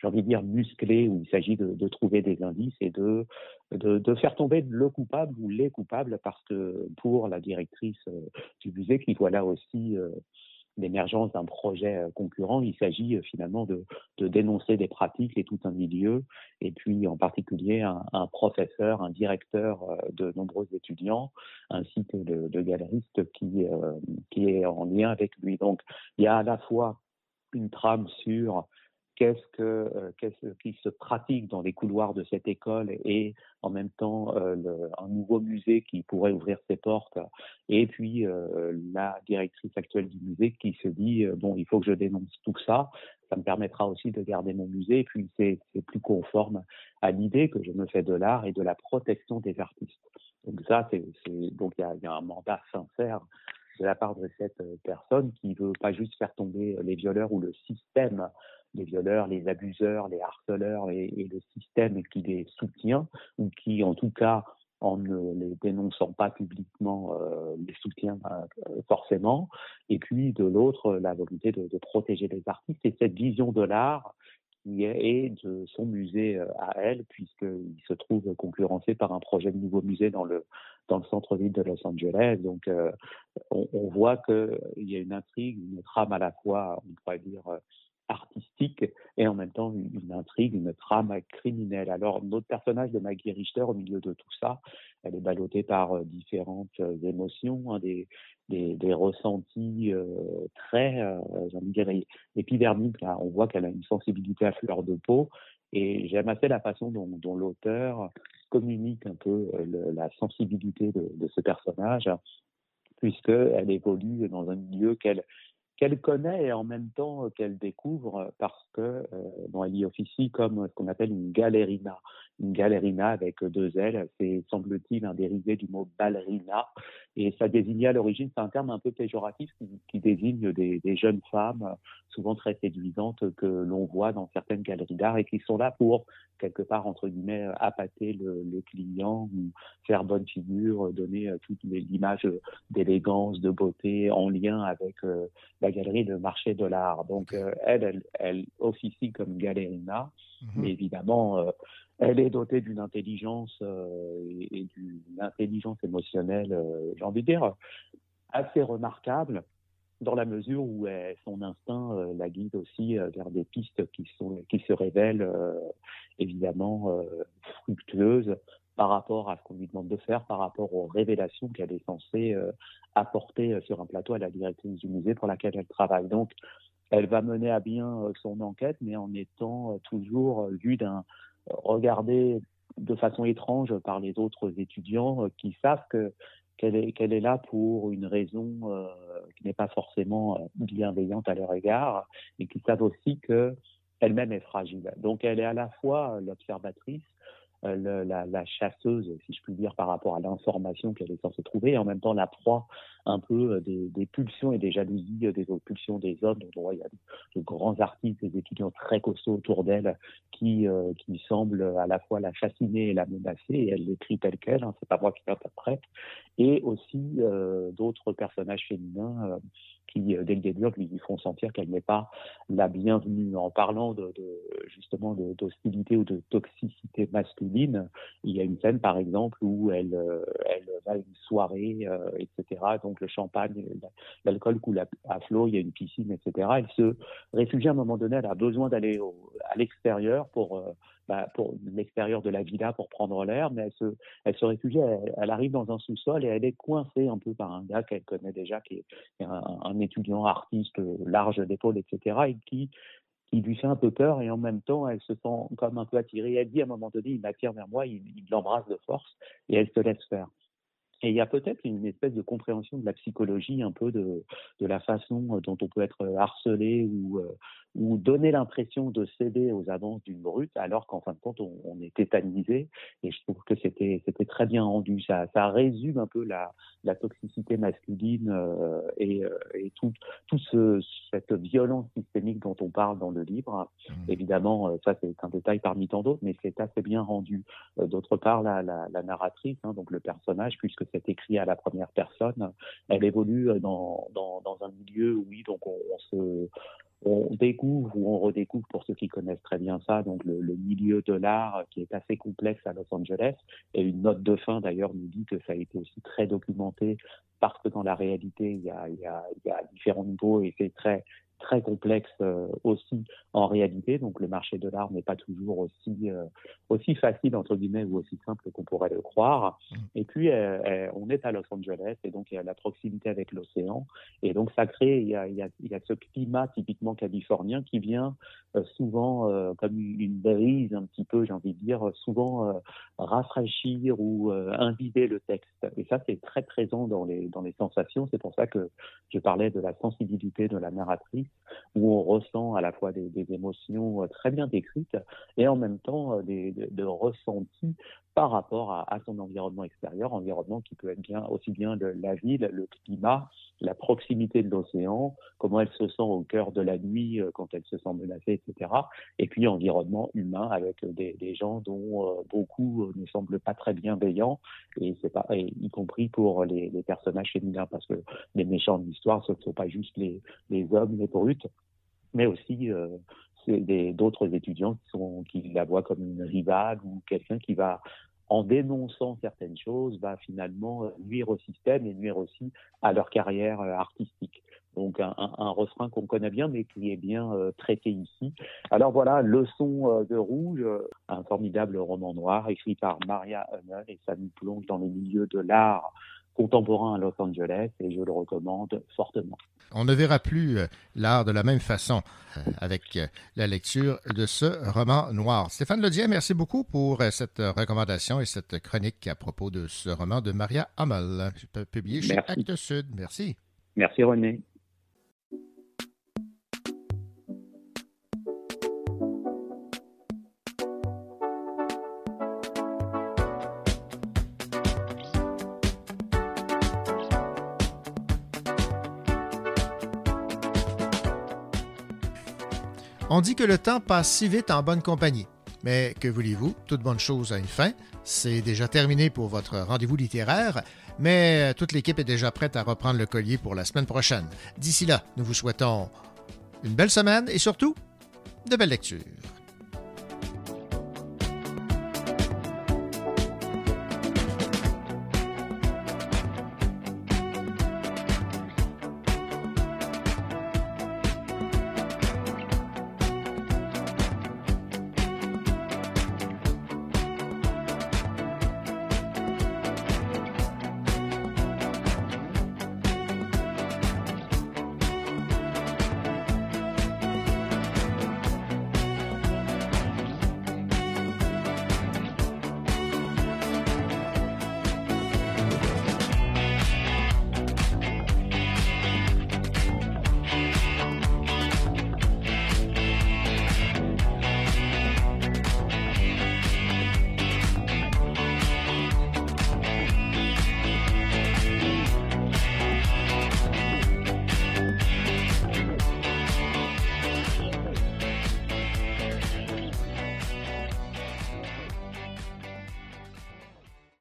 j'ai envie de dire, musclée, où il s'agit de, de, trouver des indices et de, de, de, faire tomber le coupable ou les coupables, parce que pour la directrice du musée, qui voit là aussi l'émergence d'un projet euh, concurrent, il s'agit euh, finalement de, dénoncer des pratiques et tout un milieu, et puis en particulier un, professeur, un directeur euh, de nombreux étudiants, ainsi que de, de galeristes qui, qui est en lien avec lui. Donc il y a à la fois une trame sur qu'est-ce que euh, qu'est-ce qui se pratique dans les couloirs de cette école et en même temps euh, le, un nouveau musée qui pourrait ouvrir ses portes. Et puis euh, la directrice actuelle du musée qui se dit bon il faut que je dénonce tout ça. Ça me permettra aussi de garder mon musée. Et puis c'est plus conforme à l'idée que je me fais de l'art et de la protection des artistes. Donc ça c'est donc il y a, y a un mandat sincère de la part de cette personne qui veut pas juste faire tomber les violeurs ou le système les violeurs, les abuseurs, les harceleurs et, le système qui les soutient ou qui, en tout cas, en ne les dénonçant pas publiquement, euh, les soutient euh, forcément. Et puis, de l'autre, la volonté de, de, protéger les artistes et cette vision de l'art est de son musée euh, à elle, puisqu'il se trouve concurrencé par un projet de nouveau musée dans le, dans le centre-ville de Los Angeles. Donc, euh, on, on, voit qu'il y a une intrigue, une trame à la fois, on pourrait dire, artistique et en même temps une, intrigue, une trame criminelle. Alors notre personnage de Maggie Richter au milieu de tout ça, elle est ballottée par euh, différentes euh, émotions, hein, des, ressentis euh, très, euh, j'allais dire, épidermiques. Là. On voit qu'elle a une sensibilité à fleur de peau et j'aime assez la façon dont, l'auteur communique un peu la sensibilité de, de ce personnage puisqu'elle évolue dans un milieu qu'elle qu'elle connaît et en même temps euh, qu'elle découvre euh, parce que euh, bon, elle y officie comme ce qu'on appelle une galérina. Une galérina avec deux L, c'est semble-t-il un dérivé du mot ballerina et ça désignait à l'origine, c'est un terme un peu péjoratif qui, désigne des, jeunes femmes souvent très séduisantes que l'on voit dans certaines galeries d'art et qui sont là pour quelque part entre guillemets appâter le, le client ou faire bonne figure, donner toute l'image d'élégance, de beauté en lien avec la la galerie Le Marché de l'Art. Donc, elle, elle, elle, officie comme galérina, Mhm. mais évidemment, elle est dotée d'une intelligence et, et d'une intelligence émotionnelle, j'ai envie de dire, assez remarquable dans la mesure où euh, son instinct euh, la guide aussi euh, vers des pistes qui, sont, qui se révèlent évidemment fructueuses par rapport à ce qu'on lui demande de faire, par rapport aux révélations qu'elle est censée apporter sur un plateau à la directrice du musée pour laquelle elle travaille. Donc, elle va mener à bien son enquête, mais en étant toujours vue d'un regardée de façon étrange par les autres étudiants qui savent que qu'elle est, là pour une raison euh, qui n'est pas forcément euh, bienveillante à leur égard et qui savent aussi que elle-même est fragile. Donc elle est à la fois l'observatrice, euh, le, la, la, chasseuse, si je puis dire, par rapport à l'information qu'elle est censée trouver, et en même temps la proie un peu des, des pulsions et des jalousies, des pulsions des hommes. Donc, il y a de, grands artistes, des étudiants très costauds autour d'elle qui, euh, qui semblent à la fois la fasciner et la menacer, et elle l'écrit telle qu'elle, hein, c'est pas moi qui l'interprète, et aussi euh, d'autres personnages féminins qui, dès le début, lui font sentir qu'elle n'est pas la bienvenue. En parlant de, de justement d'hostilité ou de toxicité masculine, il y a une scène, par exemple, où elle, elle va à une soirée, euh, etc. Donc le champagne, l'alcool coule à, à, flot, il y a une piscine, etc. Elle se réfugie à un moment donné, elle a besoin d'aller à l'extérieur pour... Euh, bah, pour l'extérieur de la villa pour prendre l'air, mais elle se, elle se réfugie, elle, arrive dans un sous-sol et elle est coincée un peu par un gars qu'elle connaît déjà, qui est un, étudiant artiste large d'épaule, etc., et qui, qui lui fait un peu peur et en même temps elle se sent comme un peu attirée. Elle dit à un moment donné, il m'attire vers moi, il l'embrasse de force et elle se laisse faire. Et il y a peut-être une espèce de compréhension de la psychologie, un peu de, de la façon dont on peut être harcelé ou, euh, ou donner l'impression de céder aux avances d'une brute, alors qu'en fin de compte, on, on, est tétanisé. Et je trouve que c'était c'était très bien rendu. Ça, ça résume un peu la, la toxicité masculine euh, et, euh, et tout, tout ce, cette violence systémique dont on parle dans le livre. Mmh. Évidemment, ça c'est un détail parmi tant d'autres, mais c'est assez bien rendu. D'autre part, la, la, la narratrice, hein, donc le personnage, puisque c'est écrit à la première personne, elle évolue dans, dans, dans un milieu, oui, donc on, se on découvre ou on redécouvre pour ceux qui connaissent très bien ça, donc le, milieu de l'art qui est assez complexe à Los Angeles. Et une note de fin d'ailleurs nous dit que ça a été aussi très documenté parce que dans la réalité il y a, il y a différents niveaux et c'est très très complexe euh, aussi en réalité. Donc le marché de l'art n'est pas toujours aussi euh, aussi facile entre guillemets ou aussi simple qu'on pourrait le croire. Et puis euh, on est à Los Angeles et donc il y a la proximité avec l'océan et donc ça crée il y a, il y a, il y a ce climat typiquement californien qui vient souvent comme une brise un petit peu j'ai envie de dire souvent rafraîchir ou invider le texte. Et ça c'est très présent dans les dans les sensations. C'est pour ça que je parlais de la sensibilité de la narratrice où on ressent à la fois des, émotions très bien décrites et en même temps des, de, ressentis par rapport à, son environnement extérieur, environnement qui peut être bien aussi bien de la ville, le climat, la proximité de l'océan, comment elle se sent au cœur de la nuit quand elle se sent menacée, etc. Et puis environnement humain avec des, gens dont euh, beaucoup ne semblent pas très bienveillants, et c'est pas, y compris pour les, personnages féminins, parce que les méchants de l'histoire, ce ne sont pas juste les, les hommes, les mais aussi euh, d'autres étudiants qui, la voient comme une rivale ou quelqu'un qui va en dénonçant certaines choses, va finalement nuire au système et nuire aussi à leur carrière artistique. Donc un, refrain qu'on connaît bien, mais qui est bien euh, traité ici. Alors voilà, Leçon euh, de rouge, euh, un formidable roman noir écrit par Maria Hummel, et ça nous plonge dans les milieux de l'art contemporain à Los Angeles, et je le recommande fortement. On ne verra plus l'art de la même façon avec la lecture de ce roman noir. Stéphane Ledien, merci beaucoup pour cette recommandation et cette chronique à propos de ce roman de Maria Hummel, publié chez. Actes Sud. Merci. Merci René. On dit que le temps passe si vite en bonne compagnie. Mais que voulez-vous, toute bonne chose a une fin. C'est déjà terminé pour votre rendez-vous littéraire, mais toute l'équipe est déjà prête à reprendre le collier pour la semaine prochaine. D'ici là, nous vous souhaitons une belle semaine et surtout de belles lectures.